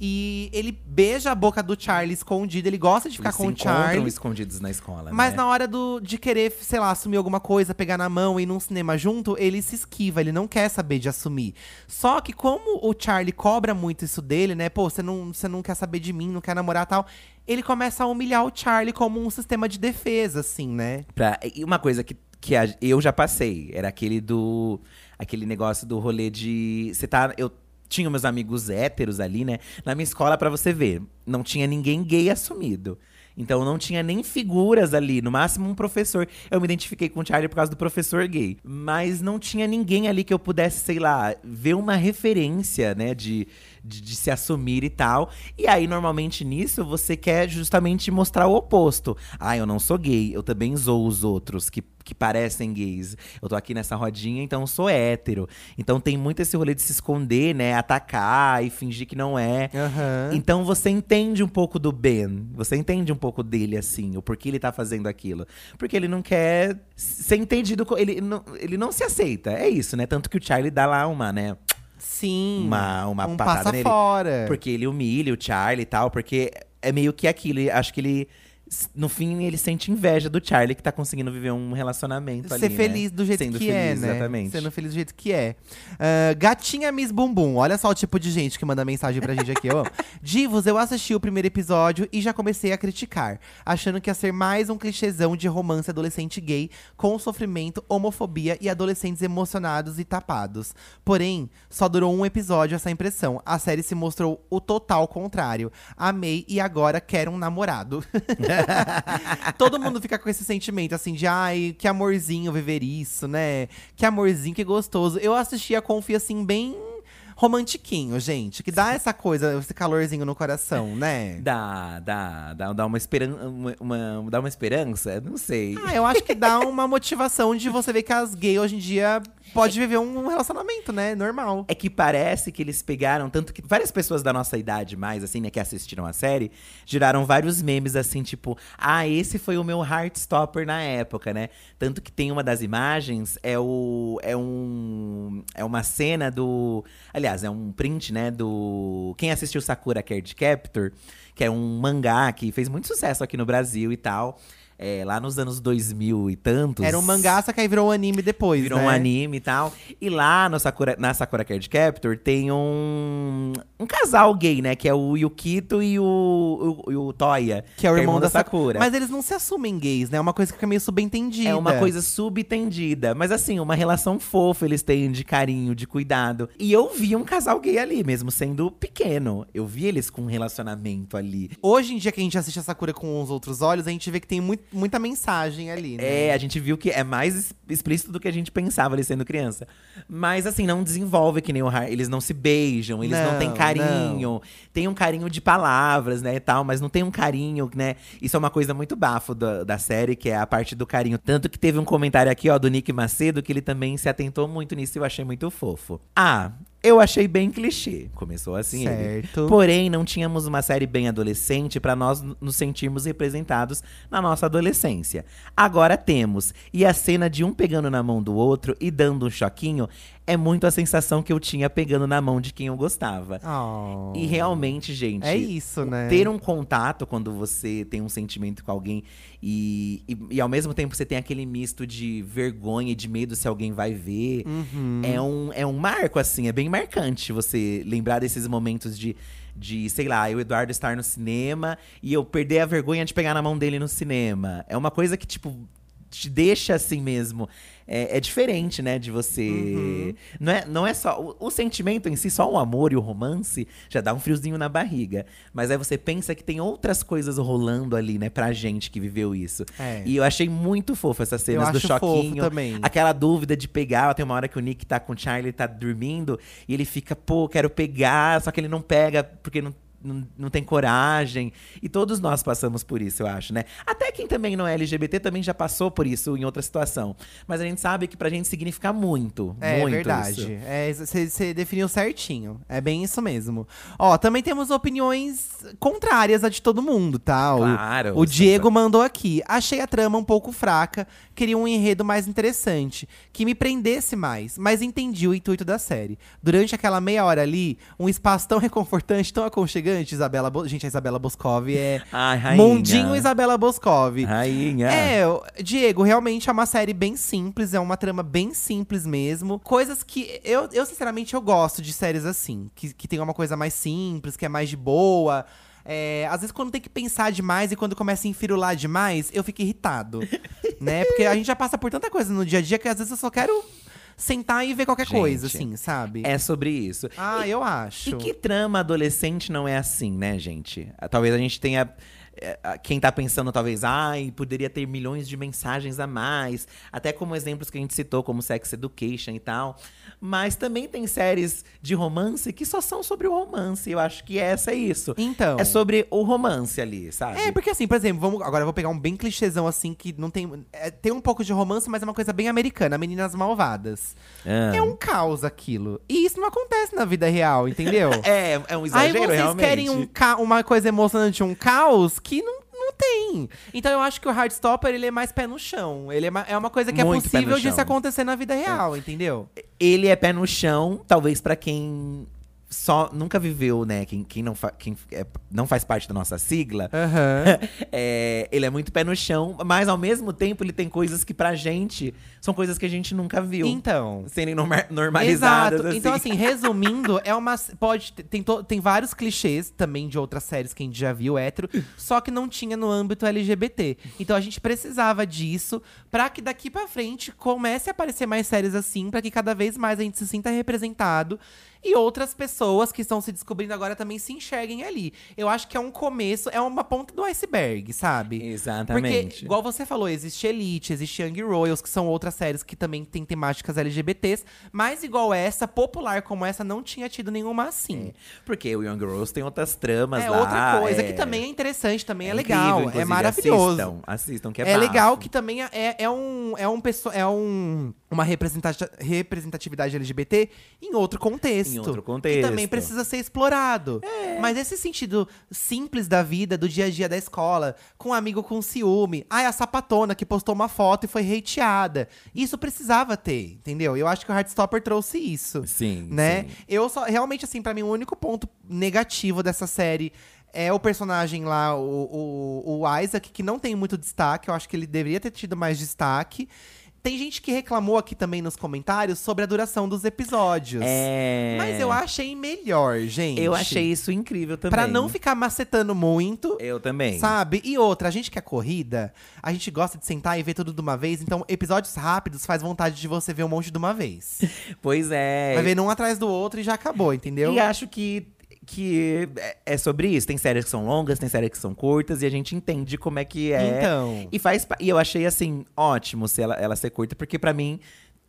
E ele beija a boca do Charlie escondido. Ele gosta de ficar Eles com o Charlie. escondidos na escola, Mas né? na hora do, de querer, sei lá, assumir alguma coisa, pegar na mão e ir num cinema junto, ele se esquiva, ele não quer saber de assumir. Só que como o Charlie cobra muito isso dele, né? Pô, você não, você não quer saber de mim, não quer namorar tal. Ele começa a humilhar o Charlie como um sistema de defesa, assim, né? Pra- e uma coisa que, que a- eu já passei, era aquele do. Aquele negócio do rolê de. Você tá. Eu tinha meus amigos héteros ali, né? Na minha escola, pra você ver, não tinha ninguém gay assumido. Então não tinha nem figuras ali, no máximo um professor. Eu me identifiquei com o Charlie por causa do professor gay. Mas não tinha ninguém ali que eu pudesse, sei lá, ver uma referência, né, de, de, de se assumir e tal. E aí, normalmente nisso, você quer justamente mostrar o oposto. Ah, eu não sou gay, eu também zoo os outros que, que parecem gays. Eu tô aqui nessa rodinha, então eu sou hétero. Então tem muito esse rolê de se esconder, né, atacar e fingir que não é. Aham. Então você entende um pouco do Ben. Você entende um pouco dele, assim, o porquê ele tá fazendo aquilo. Porque ele não quer ser entendido. Ele não, ele não se aceita. É isso, né? Tanto que o Charlie dá lá uma, né? Sim. Uma, uma um patada passa nele. fora. Porque ele humilha o Charlie e tal. Porque é meio que aquilo. Acho que ele no fim ele sente inveja do Charlie que tá conseguindo viver um relacionamento Ser ali, né? feliz do jeito Sendo que feliz, é, né? Exatamente. Sendo feliz do jeito que é. Ah, gatinha Miss Bumbum. Olha só o tipo de gente que manda mensagem pra gente aqui, ó. Divos, eu assisti o primeiro episódio e já comecei a criticar. Achando que ia ser mais um clichêzão de romance adolescente gay com sofrimento, homofobia e adolescentes emocionados e tapados. Porém, só durou um episódio essa impressão. A série se mostrou o total contrário. Amei e agora quero um namorado. Todo mundo fica com esse sentimento, assim, de ai, que amorzinho viver isso, né? Que amorzinho, que gostoso. Eu assisti a Confi, assim, bem romantiquinho, gente. Que dá essa coisa, esse calorzinho no coração, né? Dá, dá, dá, dá uma, esperan uma, uma- dá uma esperança? Não sei. Ah, eu acho que dá uma motivação de você ver que as gays hoje em dia pode viver um relacionamento, né? Normal. É que parece que eles pegaram, tanto que várias pessoas da nossa idade mais, assim, né, que assistiram a série, geraram vários memes assim, tipo, ah, esse foi o meu Heartstopper na época, né? Tanto que tem uma das imagens, é o. É um. É uma cena do. Aliás, é um print, né? Do. Quem assistiu Sakura Card Captor, que é um mangá que fez muito sucesso aqui no Brasil e tal. É, lá nos anos 2000 e tantos. Era um mangá, só que aí virou um anime depois, Virou né? um anime e tal. E lá no Sakura, na Sakura Card Captor tem um, um casal gay, né? Que é o Yukito e o, o, e o Toya. Que é o irmão, da Sakura. Mas eles não se assumem gays, né? É uma coisa que fica meio subentendida. É uma coisa subtendida. Mas assim, uma relação fofa eles têm de carinho, de cuidado. E eu vi um casal gay ali, mesmo sendo pequeno. Eu vi eles com um relacionamento ali. Hoje em dia que a gente assiste a Sakura com os outros olhos, a gente vê que tem muito- muita mensagem ali, né? É, a gente viu que é mais explícito do que a gente pensava ali sendo criança. Mas assim, não desenvolve que nem o Har Eles não se beijam, eles não, Não, têm carinho. Tem um carinho de palavras, né, e tal, mas não tem um carinho, né? Isso é uma coisa muito bafo da, da série, que é a parte do carinho. Tanto que teve um comentário aqui, ó, do Nick Macedo, que ele também se atentou muito nisso e eu achei muito fofo. Ah, eu achei bem clichê. Começou assim ele. Certo. Porém, não tínhamos uma série bem adolescente pra nós nos sentirmos representados na nossa adolescência. Agora temos. E a cena de um pegando na mão do outro e dando um choquinho é muito a sensação que eu tinha pegando na mão de quem eu gostava. Oh. E realmente, gente. É isso, né? Ter um contato quando você tem um sentimento com alguém e, e, e ao mesmo tempo você tem aquele misto de vergonha e de medo se alguém vai ver. Uhum. É, um, é um marco, assim, é bem marcante você lembrar desses momentos de, de, sei lá, eu, Eduardo, estar no cinema e eu perder a vergonha de pegar na mão dele no cinema. É uma coisa que, tipo, te deixa assim mesmo. É, é diferente, né, de você. Uhum. Não, é, não é só. O, o sentimento em si, só o amor e o romance, já dá um friozinho na barriga. Mas aí você pensa que tem outras coisas rolando ali, né, pra gente que viveu isso. É. E eu achei muito fofo essas cenas do acho fofo choquinho. também. Aquela dúvida de pegar. Tem uma hora que o Nick tá com o Charlie, tá dormindo, e ele fica, pô, quero pegar, só que ele não pega porque não. Não, não tem coragem. E todos nós passamos por isso, eu acho, né? Até quem também não é LGBT também já passou por isso em outra situação. Mas a gente sabe que pra gente significa muito. É muito verdade. isso. Você definiu certinho. É bem isso mesmo. Ó, também temos opiniões contrárias a de todo mundo, tá? O- Claro, O, Diego é- mandou aqui. Achei a trama um pouco fraca, queria um enredo mais interessante, que me prendesse mais, mas entendi o intuito da série. Durante aquela meia hora ali, um espaço tão reconfortante, tão aconchegante, Isabela. Bo... Gente, a Isabela Boscov é. Ai, rainha. Mundinho Isabela Boscov. Rainha. É, Diego, realmente é uma série bem simples, é uma trama bem simples mesmo. Coisas que eu, eu sinceramente, eu gosto de séries assim, que, que tem uma coisa mais simples, que é mais de boa. É, às vezes, quando tem que pensar demais e quando começa a enfirular demais, eu fico irritado. né? Porque a gente já passa por tanta coisa no dia a dia que às vezes eu só quero sentar e ver qualquer Gente, coisa, assim, sabe? É sobre isso. Ah, eu acho. E que trama adolescente não é assim, né, gente? Talvez a gente tenha. É, Quem tá pensando, talvez, ai, poderia ter milhões de mensagens a mais. Até como exemplos que a gente citou, como Sex Education e tal. Mas também tem séries de romance que só são sobre o romance. Eu acho que essa é isso. Então. É sobre o romance ali, sabe? É, porque assim, por exemplo, vamos, agora eu vou pegar um bem clichêzão assim, que não tem. é, tem um pouco de romance, mas é uma coisa bem americana, Meninas Malvadas. Ah. É um caos aquilo. E isso não acontece na vida real, entendeu? É, é um Aí exagero, vocês realmente. querem um ca- uma coisa emocionante, um caos, que não, não tem. Então eu acho que o Heartstopper, ele é mais pé no chão. Ele é, ma- é uma coisa que Muito é pé no possível de chão. se acontecer na vida real, entendeu? Ele é pé no chão, talvez pra quem só nunca viveu, né? Quem, quem, não, fa, quem é, não faz parte da nossa sigla, Aham. é, ele é muito pé no chão, mas ao mesmo tempo ele tem coisas que pra gente são coisas que a gente nunca viu. Então. Serem norma- normalizadas. Exato. Então, assim, resumindo, é uma. Pode. Tem, to- tem vários clichês também de outras séries que a gente já viu hétero, só que não tinha no âmbito LGBT. Então a gente precisava disso pra que daqui pra frente comece a aparecer mais séries assim, pra que cada vez mais a gente se sinta representado. E outras pessoas que estão se descobrindo agora também se enxerguem ali. Eu acho que é um começo, é uma ponta do iceberg, sabe? Exatamente. Porque, igual você falou, existe Elite, existe Young Royals, que são outras séries que também têm temáticas LGBTs. Mas igual essa, popular como essa, não tinha tido nenhuma assim. Porque o Young Girls tem outras tramas É, lá. outra coisa é- que também é interessante, também é, incrível, legal, é inclusive, maravilhoso. Assistam, assistam que é, É, bafo. legal que também é, é um é um é um uma representati- representatividade LGBT em outro contexto. Em outro Que contexto. também precisa ser explorado. Mas esse sentido simples da vida, do dia a dia da escola, com um amigo com ciúme. Ai, a sapatona que postou uma foto e foi hateada. Isso precisava ter, entendeu? Eu acho que o Heartstopper trouxe isso. Sim, Né? sim. Eu só, realmente, assim, pra mim, o único ponto negativo dessa série é o personagem lá, o, o, o Isaac, que não tem muito destaque. Eu acho que ele deveria ter tido mais destaque. Tem gente que reclamou aqui também nos comentários sobre a duração dos episódios. É. Mas eu achei melhor, gente. Eu achei isso incrível também. Pra não ficar macetando muito. Eu também. Sabe? E outra, a gente que é corrida, a gente gosta de sentar e ver tudo de uma vez. Então, episódios rápidos faz vontade de você ver um monte de uma vez. Pois é. Vai vendo um atrás do outro e já acabou, entendeu? E acho que, que é- é sobre isso. Tem séries que são longas, tem séries que são curtas, e a gente entende como é que é. Então. E faz. E eu achei assim, ótimo se ela, ela ser curta, porque pra mim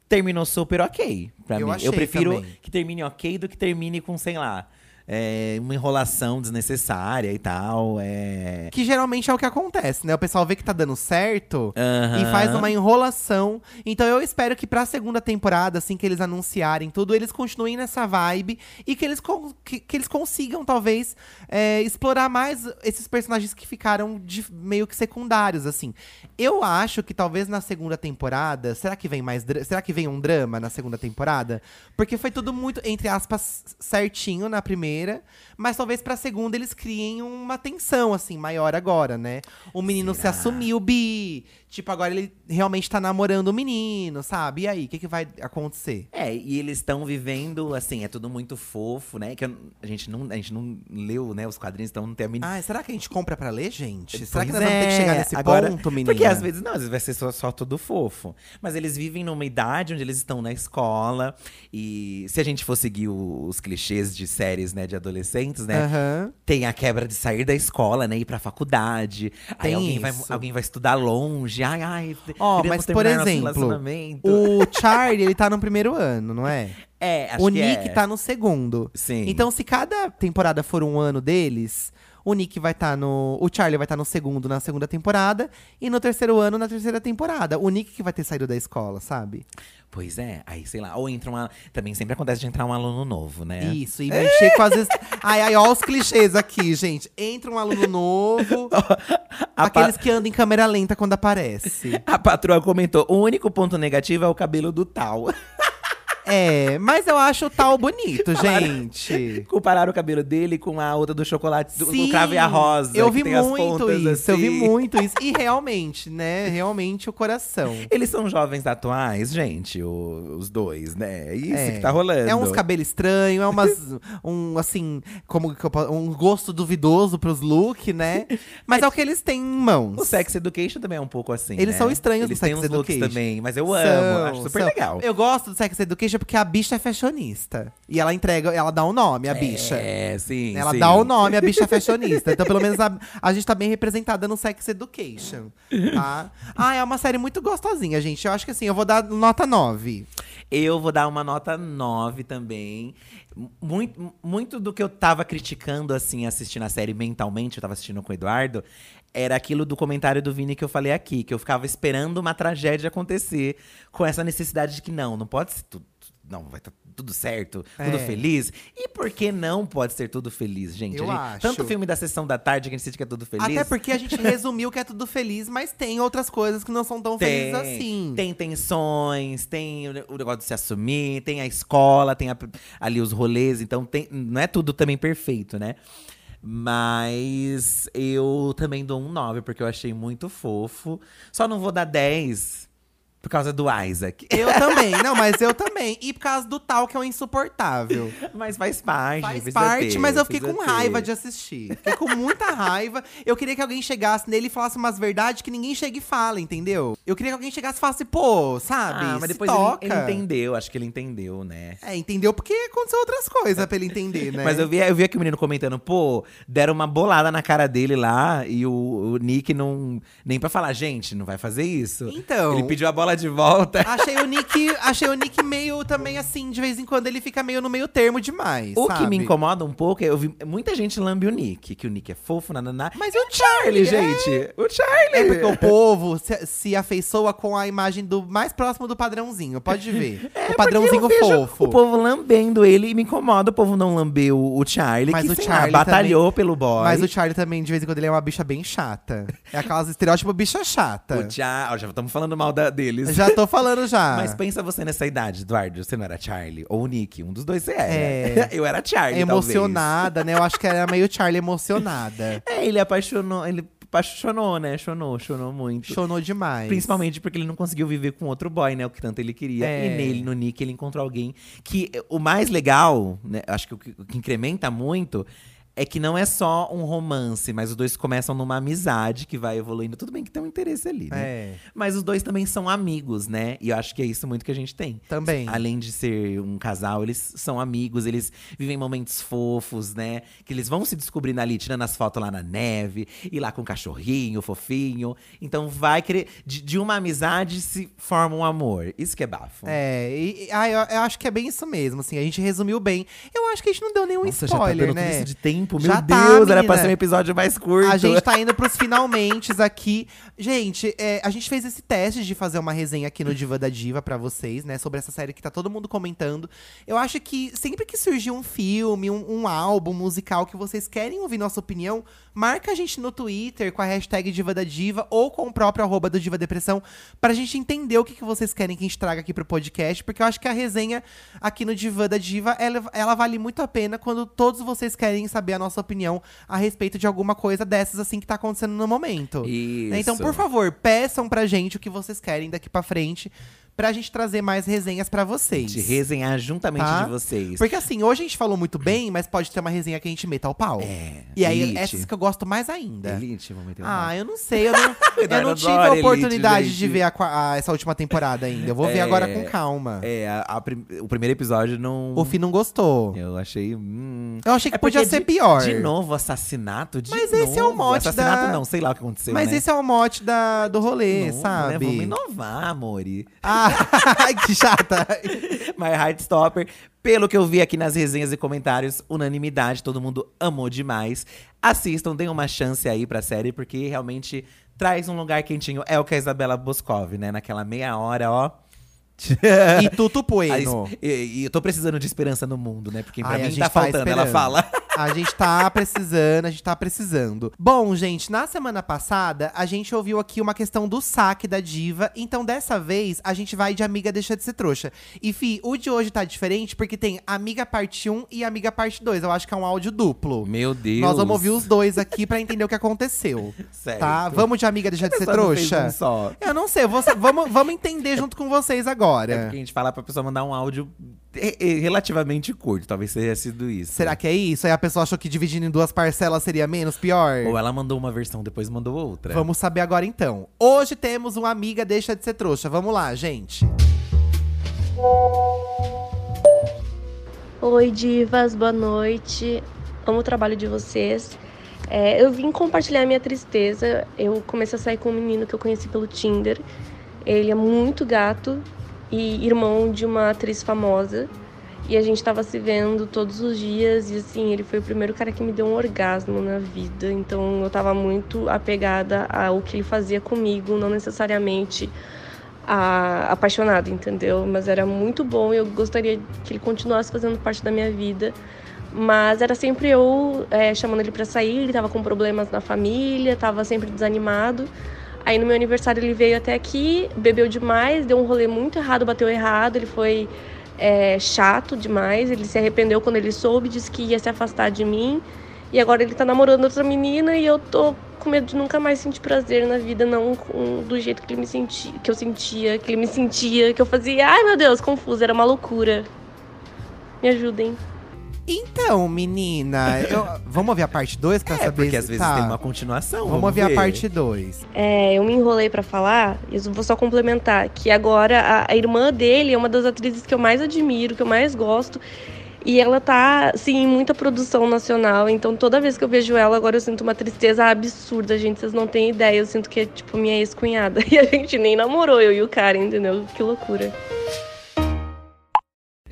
terminou super ok. Pra Eu mim. eu prefiro também. que termine ok do que termine com, sei lá. É, uma enrolação desnecessária e tal. É. Que geralmente é o que acontece, né? O pessoal vê que tá dando certo Aham. e faz uma enrolação. Então eu espero que pra segunda temporada, assim que eles anunciarem tudo, eles continuem nessa vibe e que eles, que, que eles consigam, talvez, é, explorar mais esses personagens que ficaram de- meio que secundários, assim. Eu acho que talvez na segunda temporada. Será que vem mais Será que vem um drama na segunda temporada? Porque foi tudo muito, entre aspas, certinho na primeira. Mas talvez pra segunda eles criem uma tensão, assim, maior agora, né? O menino se Será? assumiu bi. Tipo, agora ele realmente tá namorando o menino, sabe? E aí, o que, que vai acontecer? É, e eles estão vivendo, assim, é tudo muito fofo, né? Que eu- a, gente não, a gente não leu, né, os quadrinhos, então não tem a mínima. Ai, será que a gente compra pra ler, gente? será que Pois nós vamos ter que é, chegar nesse agora- ponto, menina? Porque às vezes, não, às vezes vai ser só, só tudo fofo. Mas eles vivem numa idade onde eles estão na escola. E se a gente for seguir os clichês de séries, né, de adolescentes, né? Aham. Tem a quebra de sair da escola, né? Ir pra faculdade. aí Tem alguém vai, alguém vai estudar longe. Ai, ai. Ó, mas por exemplo, o Charlie, ele tá no primeiro ano, não é? É, acho o que Nick é. tá no segundo. Sim. Então, se cada temporada for um ano deles, o Nick vai estar no. O Charlie vai estar no segundo na segunda temporada. E no terceiro ano na terceira temporada. O Nick que vai ter saído da escola, sabe? Pois é, aí sei lá. Ou entra uma. Também sempre acontece de entrar um aluno novo, né? Isso, e mexer com as. Ai, ai, ó os clichês aqui, gente. Entra um aluno novo. A pa- aqueles que andam em câmera lenta quando aparece. A patroa comentou: o único ponto negativo é o cabelo do tal. É, mas eu acho o tal bonito, gente. Compararam o cabelo dele com a outra do chocolate, do, do Sim, cravo e a rosa. Eu vi muito isso, eu vi assim. muito isso. E realmente, né? Realmente o coração. Eles são jovens atuais, gente, o- os dois, né? É isso É. que tá rolando. É uns cabelos estranhos, é umas. um, assim, como um gosto duvidoso pros look, né? Mas é o que eles têm em mãos. O Sex Education também é um pouco assim. Eles né? são estranhos Eles no Sex looks Education. também, mas eu amo, São, acho super são. legal. Eu gosto do Sex Education porque a bicha é fashionista. E ela entrega, ela dá o nome, a bicha. É, sim. Ela sim. dá o nome, a bicha é fashionista. Então, pelo menos, a, a gente tá bem representada no Sex Education, tá? Ah, é uma série muito gostosinha, gente. Eu acho que assim, eu vou dar nota 9. Eu vou dar uma nota 9 também. Muito, muito do que eu tava criticando, assim, assistindo a série mentalmente, eu tava assistindo com o Eduardo, era aquilo do comentário do Vini que eu falei aqui, que eu ficava esperando uma tragédia acontecer com essa necessidade de que não, não pode ser tudo. Não, vai estar tudo certo, tudo É. feliz. E por que não pode ser tudo feliz, gente? Eu gente- acho. Tanto filme da sessão da tarde que a gente sente que é tudo feliz. Até porque a gente resumiu que é tudo feliz, mas tem outras coisas que não são tão tem, felizes assim. tem tensões, tem o negócio de se assumir, tem a escola, tem a- ali os rolês, então tem, não é tudo também perfeito, né? Mas eu também dou um 9, porque eu achei muito fofo. Só não vou dar 10 por causa do Isaac. Eu também, não, mas eu também. E por causa do tal que é um insuportável. Mas faz parte. Faz parte, ter, mas eu fiquei com ter. raiva de assistir. Fiquei com muita raiva. Eu queria que alguém chegasse nele e falasse umas verdades que ninguém chega e fala, entendeu? Eu queria que alguém chegasse e falasse, pô, sabe? Ah, mas depois ele, toca. ele entendeu, acho que ele entendeu, né? É, entendeu? Porque aconteceu outras coisas pra ele entender, né? Mas eu vi, eu vi aqui o menino comentando, pô, deram uma bolada na cara dele lá e o, o Nick não. Nem pra falar, gente, não vai fazer isso. Então. Ele pediu a bola de volta. Achei o Nick, achei o Nick meio também assim, de vez em quando ele fica meio no meio termo demais. O que sabe? me incomoda um pouco é eu vi muita gente lambe o Nick, que o Nick é fofo, nananá. Mas E o Charlie, Charlie, é. gente. O Charlie. É porque o povo se, se afeiçoa com a imagem do mais próximo do padrãozinho, pode ver. É, o padrãozinho porque eu vejo fofo. O povo lambendo ele e me incomoda o povo não lamber o, o Charlie, Mas que o lá, Charlie batalhou pelo boy. Mas o Charlie também, de vez em quando, ele é uma bicha bem chata. É aquelas estereótipo bicha chata. O Cha- ó, já estamos falando mal da, deles. Já tô falando já. Mas pensa você nessa idade, Eduardo. Você não era Charlie ou Nick. Um dos dois você era. É. Eu era Charlie, emocionada, né? Eu acho que era meio Charlie emocionada. talvez. É, ele apaixonou. Ele apaixonou, né? Chonou, chonou muito. Chonou demais. Principalmente porque ele não conseguiu viver com outro boy, né? O que tanto ele queria. É. E nele, no Nick, ele encontrou alguém que o mais legal, né? Acho que o que, o que incrementa muito é que não é só um romance, mas os dois começam numa amizade que vai evoluindo. Tudo bem que tem um interesse ali, né? É. Mas os dois também são amigos, né? E eu acho que é isso muito que a gente tem. Também. Além de ser um casal, eles são amigos, eles vivem momentos fofos, né? Que eles vão se descobrindo ali, tirando as fotos lá na neve, e lá com o cachorrinho, fofinho. Então vai querer. De, de uma amizade se forma um amor. Isso que é bafo. É, e, e- ah, eu, eu acho que é bem isso mesmo, assim, a gente resumiu bem. Eu acho que a gente não deu nenhum Nossa, já tá spoiler, dando né? tudo isso de tempo. Meu Já tá, Deus, era pra menina. ser um episódio mais curto. A gente tá indo pros finalmente aqui. Gente, é, a gente fez esse teste de fazer uma resenha aqui no Diva da Diva pra vocês, né? Sobre essa série que tá todo mundo comentando. Eu acho que sempre que surgir um filme, um, um álbum musical que vocês querem ouvir nossa opinião, marca a gente no Twitter com a hashtag Diva da Diva ou com o próprio arroba do Diva Depressão pra gente entender o que, que vocês querem que a gente traga aqui pro podcast. Porque eu acho que a resenha aqui no Diva da Diva, ela, ela vale muito a pena quando todos vocês querem saber a nossa opinião a respeito de alguma coisa dessas, assim, que tá acontecendo no momento. Isso. Né? Então, por favor, peçam pra gente o que vocês querem daqui pra frente, pra gente trazer mais resenhas pra vocês. De resenhar juntamente Tá? de vocês. Porque assim, hoje a gente falou muito bem, mas pode ter uma resenha que a gente meta ao pau. É, E aí, elite. essas que eu gosto mais ainda. Elite, vamos meter um Ah, eu não sei, eu não, eu não tive a oportunidade Elite, de ver a a- essa última temporada ainda. Eu vou ver É, agora com calma. É, a- o primeiro episódio não. O Fih não gostou. Eu achei. hum. Eu achei que É podia ser de- pior. De novo, assassinato. De Mas esse é o novo. mote Assassinato da- não, sei lá o que aconteceu. Mas né? esse é o mote da, do rolê, Novo, sabe? Né? Vamos inovar, amore. Ah, que chata. My Heartstopper. Pelo que eu vi aqui nas resenhas e comentários, unanimidade, todo mundo amou demais. Assistam, deem uma chance aí pra série, porque realmente traz um lugar quentinho. É o que a Isabela Boscov, né? Naquela meia hora, ó. E tudo A bueno. E, e eu tô precisando de esperança no mundo, né? Porque pra Ai, a mim gente tá tá faltando, ela fala. A gente tá precisando, a gente tá precisando. Bom, gente, na semana passada, a gente ouviu aqui uma questão do saque da diva. Então, dessa vez, a gente vai de Amiga Deixa de Ser Trouxa. E, Fi, o de hoje tá diferente porque tem Amiga Parte 1 e Amiga Parte 2. Eu acho que é um áudio duplo. Meu Deus. Nós vamos ouvir os dois aqui pra entender o que aconteceu. Certo. Tá? Vamos de Amiga Deixa de Ser Trouxa? um só. Eu não sei, você- vamos, vamos entender junto com vocês É agora. porque a gente fala pra pessoa mandar um áudio re- re- relativamente curto. Talvez tenha sido isso. Será que é isso? Aí a pessoa achou que dividindo em duas parcelas seria menos pior? Ou ela mandou uma versão, depois mandou outra. Vamos saber agora então. Hoje temos uma amiga deixa de ser trouxa. Vamos lá, gente. Oi, divas, boa noite. Amo o trabalho de vocês. É, eu vim compartilhar minha tristeza. Eu comecei a sair com um menino que eu conheci pelo Tinder. Ele é muito gato e irmão de uma atriz famosa. E a gente tava se vendo todos os dias. E assim, ele foi o primeiro cara que me deu um orgasmo na vida. Então eu tava muito apegada ao que ele fazia comigo, não necessariamente a, apaixonada, entendeu? Mas era muito bom e eu gostaria que ele continuasse fazendo parte da minha vida. Mas era sempre eu é, chamando ele para sair, ele tava com problemas na família, tava sempre desanimado. Aí no meu aniversário ele veio até aqui, bebeu demais, deu um rolê muito errado, bateu errado, ele foi é, chato demais, ele se arrependeu quando ele soube, disse que ia se afastar de mim. E agora ele tá namorando outra menina e eu tô com medo de nunca mais sentir prazer na vida, não com, do jeito que ele me sentia, que eu sentia, que ele me sentia, que eu fazia. Ai meu Deus, confuso, era uma loucura. Me ajudem. Então, menina, eu- vamos ouvir a parte 2 pra É, saber porque se às vezes tá. tem uma continuação. Vamos ouvir a ver. parte 2. É, eu me enrolei pra falar, e eu vou só complementar, que agora a, a irmã dele é uma das atrizes que eu mais admiro, que eu mais gosto. E ela tá, assim, em muita produção nacional. Então toda vez que eu vejo ela, agora eu sinto uma tristeza absurda, gente. Vocês não têm ideia. Eu sinto que é, tipo, minha ex-cunhada. E a gente nem namorou, eu e o cara, entendeu? Que loucura.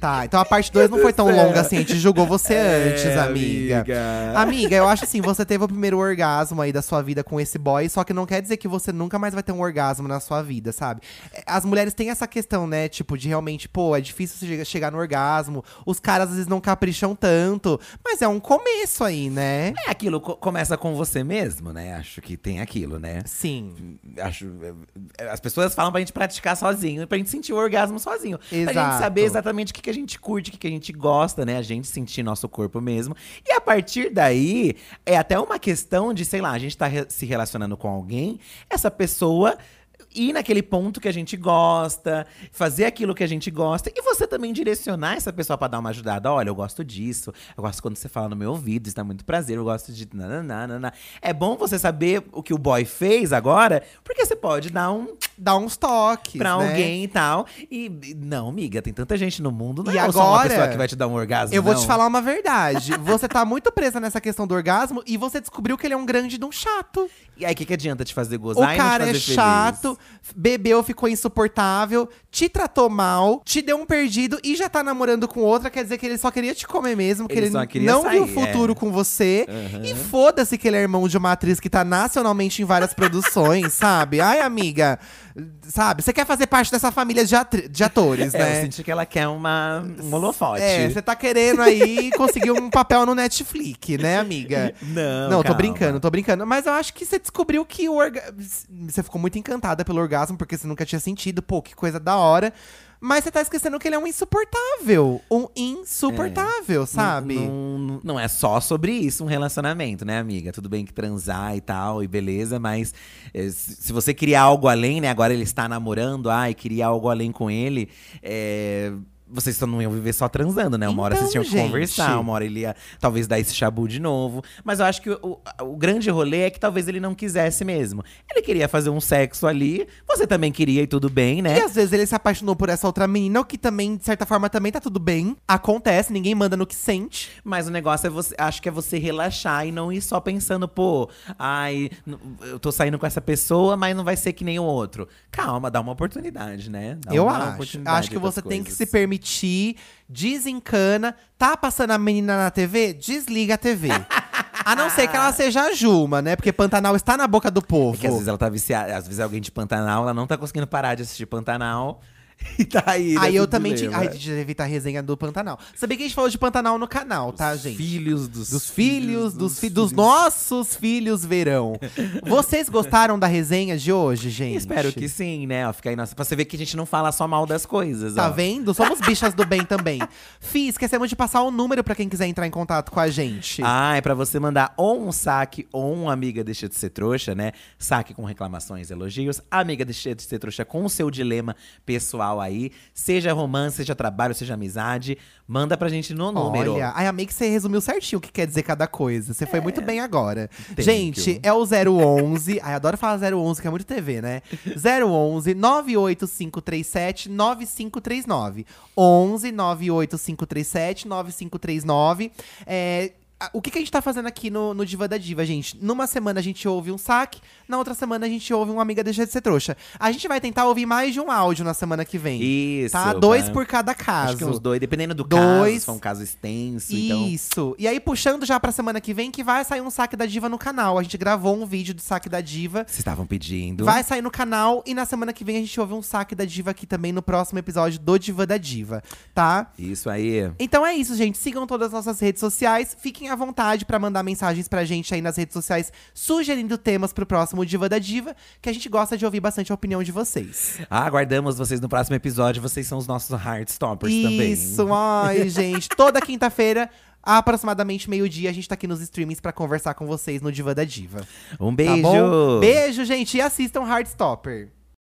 Tá, então a parte 2 não foi tão longa assim, a gente julgou você antes, É, amiga. amiga. Amiga, eu acho assim, você teve o primeiro orgasmo aí da sua vida com esse boy, só que não quer dizer que você nunca mais vai ter um orgasmo na sua vida, sabe? É, As mulheres têm essa questão, né, tipo, de realmente, pô, é difícil chegar no orgasmo, os caras às vezes não capricham tanto, mas é um começo aí, né? É aquilo, co- começa com você mesmo, né? Acho que tem aquilo, né? Sim. Acho, é, é, as pessoas falam pra gente praticar sozinho, pra gente sentir o orgasmo sozinho. Pra gente Exato. saber exatamente o que, que a gente curte, o que, que a gente gosta, né? A gente sentir nosso corpo mesmo. E a partir daí, é até uma questão de, sei lá, a gente tá re- se relacionando com alguém, essa pessoa ir naquele ponto que a gente gosta, fazer aquilo que a gente gosta e você também direcionar essa pessoa pra dar uma ajudada. Olha, eu gosto disso, eu gosto quando você fala no meu ouvido, isso dá muito prazer, eu gosto de nananana. É bom você saber o que o boy fez agora, porque você pode dar um Dá uns toques, pra né? alguém e tal. E não, amiga, tem tanta gente no mundo, não E é só uma agora, pessoa que vai te dar um orgasmo, Eu vou não. te falar uma verdade. Você tá muito presa nessa questão do orgasmo e você descobriu que ele é um grande de um chato. E aí, o que, que adianta te fazer O gozar e não te cara fazer é feliz? chato, bebeu, ficou insuportável, te tratou mal, te deu um perdido e já tá namorando com outra. Quer dizer que ele só queria te comer mesmo, que Ele ele, não viu sair, futuro é. com você. E foda-se que ele é irmão de uma atriz que tá nacionalmente em várias produções, sabe? Ai, amiga, sabe? Você quer fazer parte dessa família de, de atores, É, né? eu senti que ela quer uma, um holofote. É, você tá querendo aí conseguir um papel no Netflix, né, amiga? Não, Não, tô calma. brincando, tô brincando. Mas eu acho que você descobriu que o orgasmo. Você ficou muito encantada pelo orgasmo, porque você nunca tinha sentido. Pô, que coisa da hora. Mas você tá esquecendo que ele é um insuportável. Um insuportável, sabe? Não, não- não é só sobre isso um relacionamento, né, amiga? Tudo bem que transar e tal, e beleza, mas eh, se se você queria algo além, né? Agora ele está namorando, ai, queria algo além com ele, é, Vocês só não iam viver só transando, né? Uma hora vocês Então, tinham que gente. conversar, uma hora ele ia talvez dar esse chabu de novo. Mas eu acho que o, o- grande rolê é que talvez ele não quisesse mesmo. Ele queria fazer um sexo ali, você também queria e tudo bem, né? E às vezes ele se apaixonou por essa outra menina, o que também, de certa forma, também tá tudo bem. Acontece, ninguém manda no que sente. Mas o negócio é você. Acho que é você relaxar e não ir só pensando, pô, ai, eu tô saindo com essa pessoa, mas não vai ser que nem o outro. Calma, dá uma oportunidade, né? Dá Eu acho. Acho que você tem que se coisas. Desencana. Tá passando a menina na TV? Desliga a TV. a não ser que ela seja a Juma, né? Porque Pantanal está na boca do povo. Porque às vezes ela tá viciada, às vezes alguém de Pantanal, ela não tá conseguindo parar de assistir Pantanal. E tá aí. Aí nesse eu também tinha. Ai, devia evitar a resenha do Pantanal. Sabia que a gente falou de Pantanal no canal, tá, gente? Filhos dos, Dos filhos, dos, fi dos nossos filhos verão. Vocês gostaram da resenha de hoje, gente? Espero que sim, né? Ó, fica aí nossa, pra você ver que a gente não fala só mal das coisas. Tá ó. vendo? Somos bichas do bem também. Fih, esquecemos de passar o número pra quem quiser entrar em contato com a gente. Ah, é pra você mandar ou um saque ou um amiga deixa de ser trouxa, né? Saque com reclamações, elogios. Amiga deixa de ser trouxa com o seu dilema pessoal aí. Seja romance, seja trabalho, seja amizade. Manda pra gente no número. Olha, ai, amei que você resumiu certinho o que quer dizer cada coisa. Você foi muito bem agora. Thank Gente, you. é o 011. ai, adoro falar 011, que é muito TV, né? 011 98537 9539. 11 98537 9539. É. o que, que a gente tá fazendo aqui no, no Diva da Diva, gente? Numa semana a gente ouve um saque, na outra semana a gente ouve uma amiga deixa de ser trouxa. A gente vai tentar ouvir mais de um áudio na semana que vem. Isso. Tá? Dois por cada caso. Acho que uns dois, dependendo do Dois. caso, se for um caso extenso. Então, Isso. E aí, puxando já pra semana que vem, que vai sair um saque da diva no canal. A gente gravou um vídeo do saque da diva. vocês estavam pedindo. Vai sair no canal e na semana que vem a gente ouve um saque da diva aqui também no próximo episódio do Diva da Diva, tá? Isso aí. Então é isso, gente. Sigam todas as nossas redes sociais. Fiquem à vontade pra mandar mensagens pra gente aí nas redes sociais, sugerindo temas pro próximo Diva da Diva, que a gente gosta de ouvir bastante a opinião de vocês. Ah, aguardamos vocês no próximo episódio. Vocês são os nossos Heartstoppers também. Isso, ai, gente. Toda quinta-feira, aproximadamente meio-dia, a gente tá aqui nos streamings pra conversar com vocês no Diva da Diva. Um Tá beijo. bom? Beijo, gente. E assistam Heartstopper.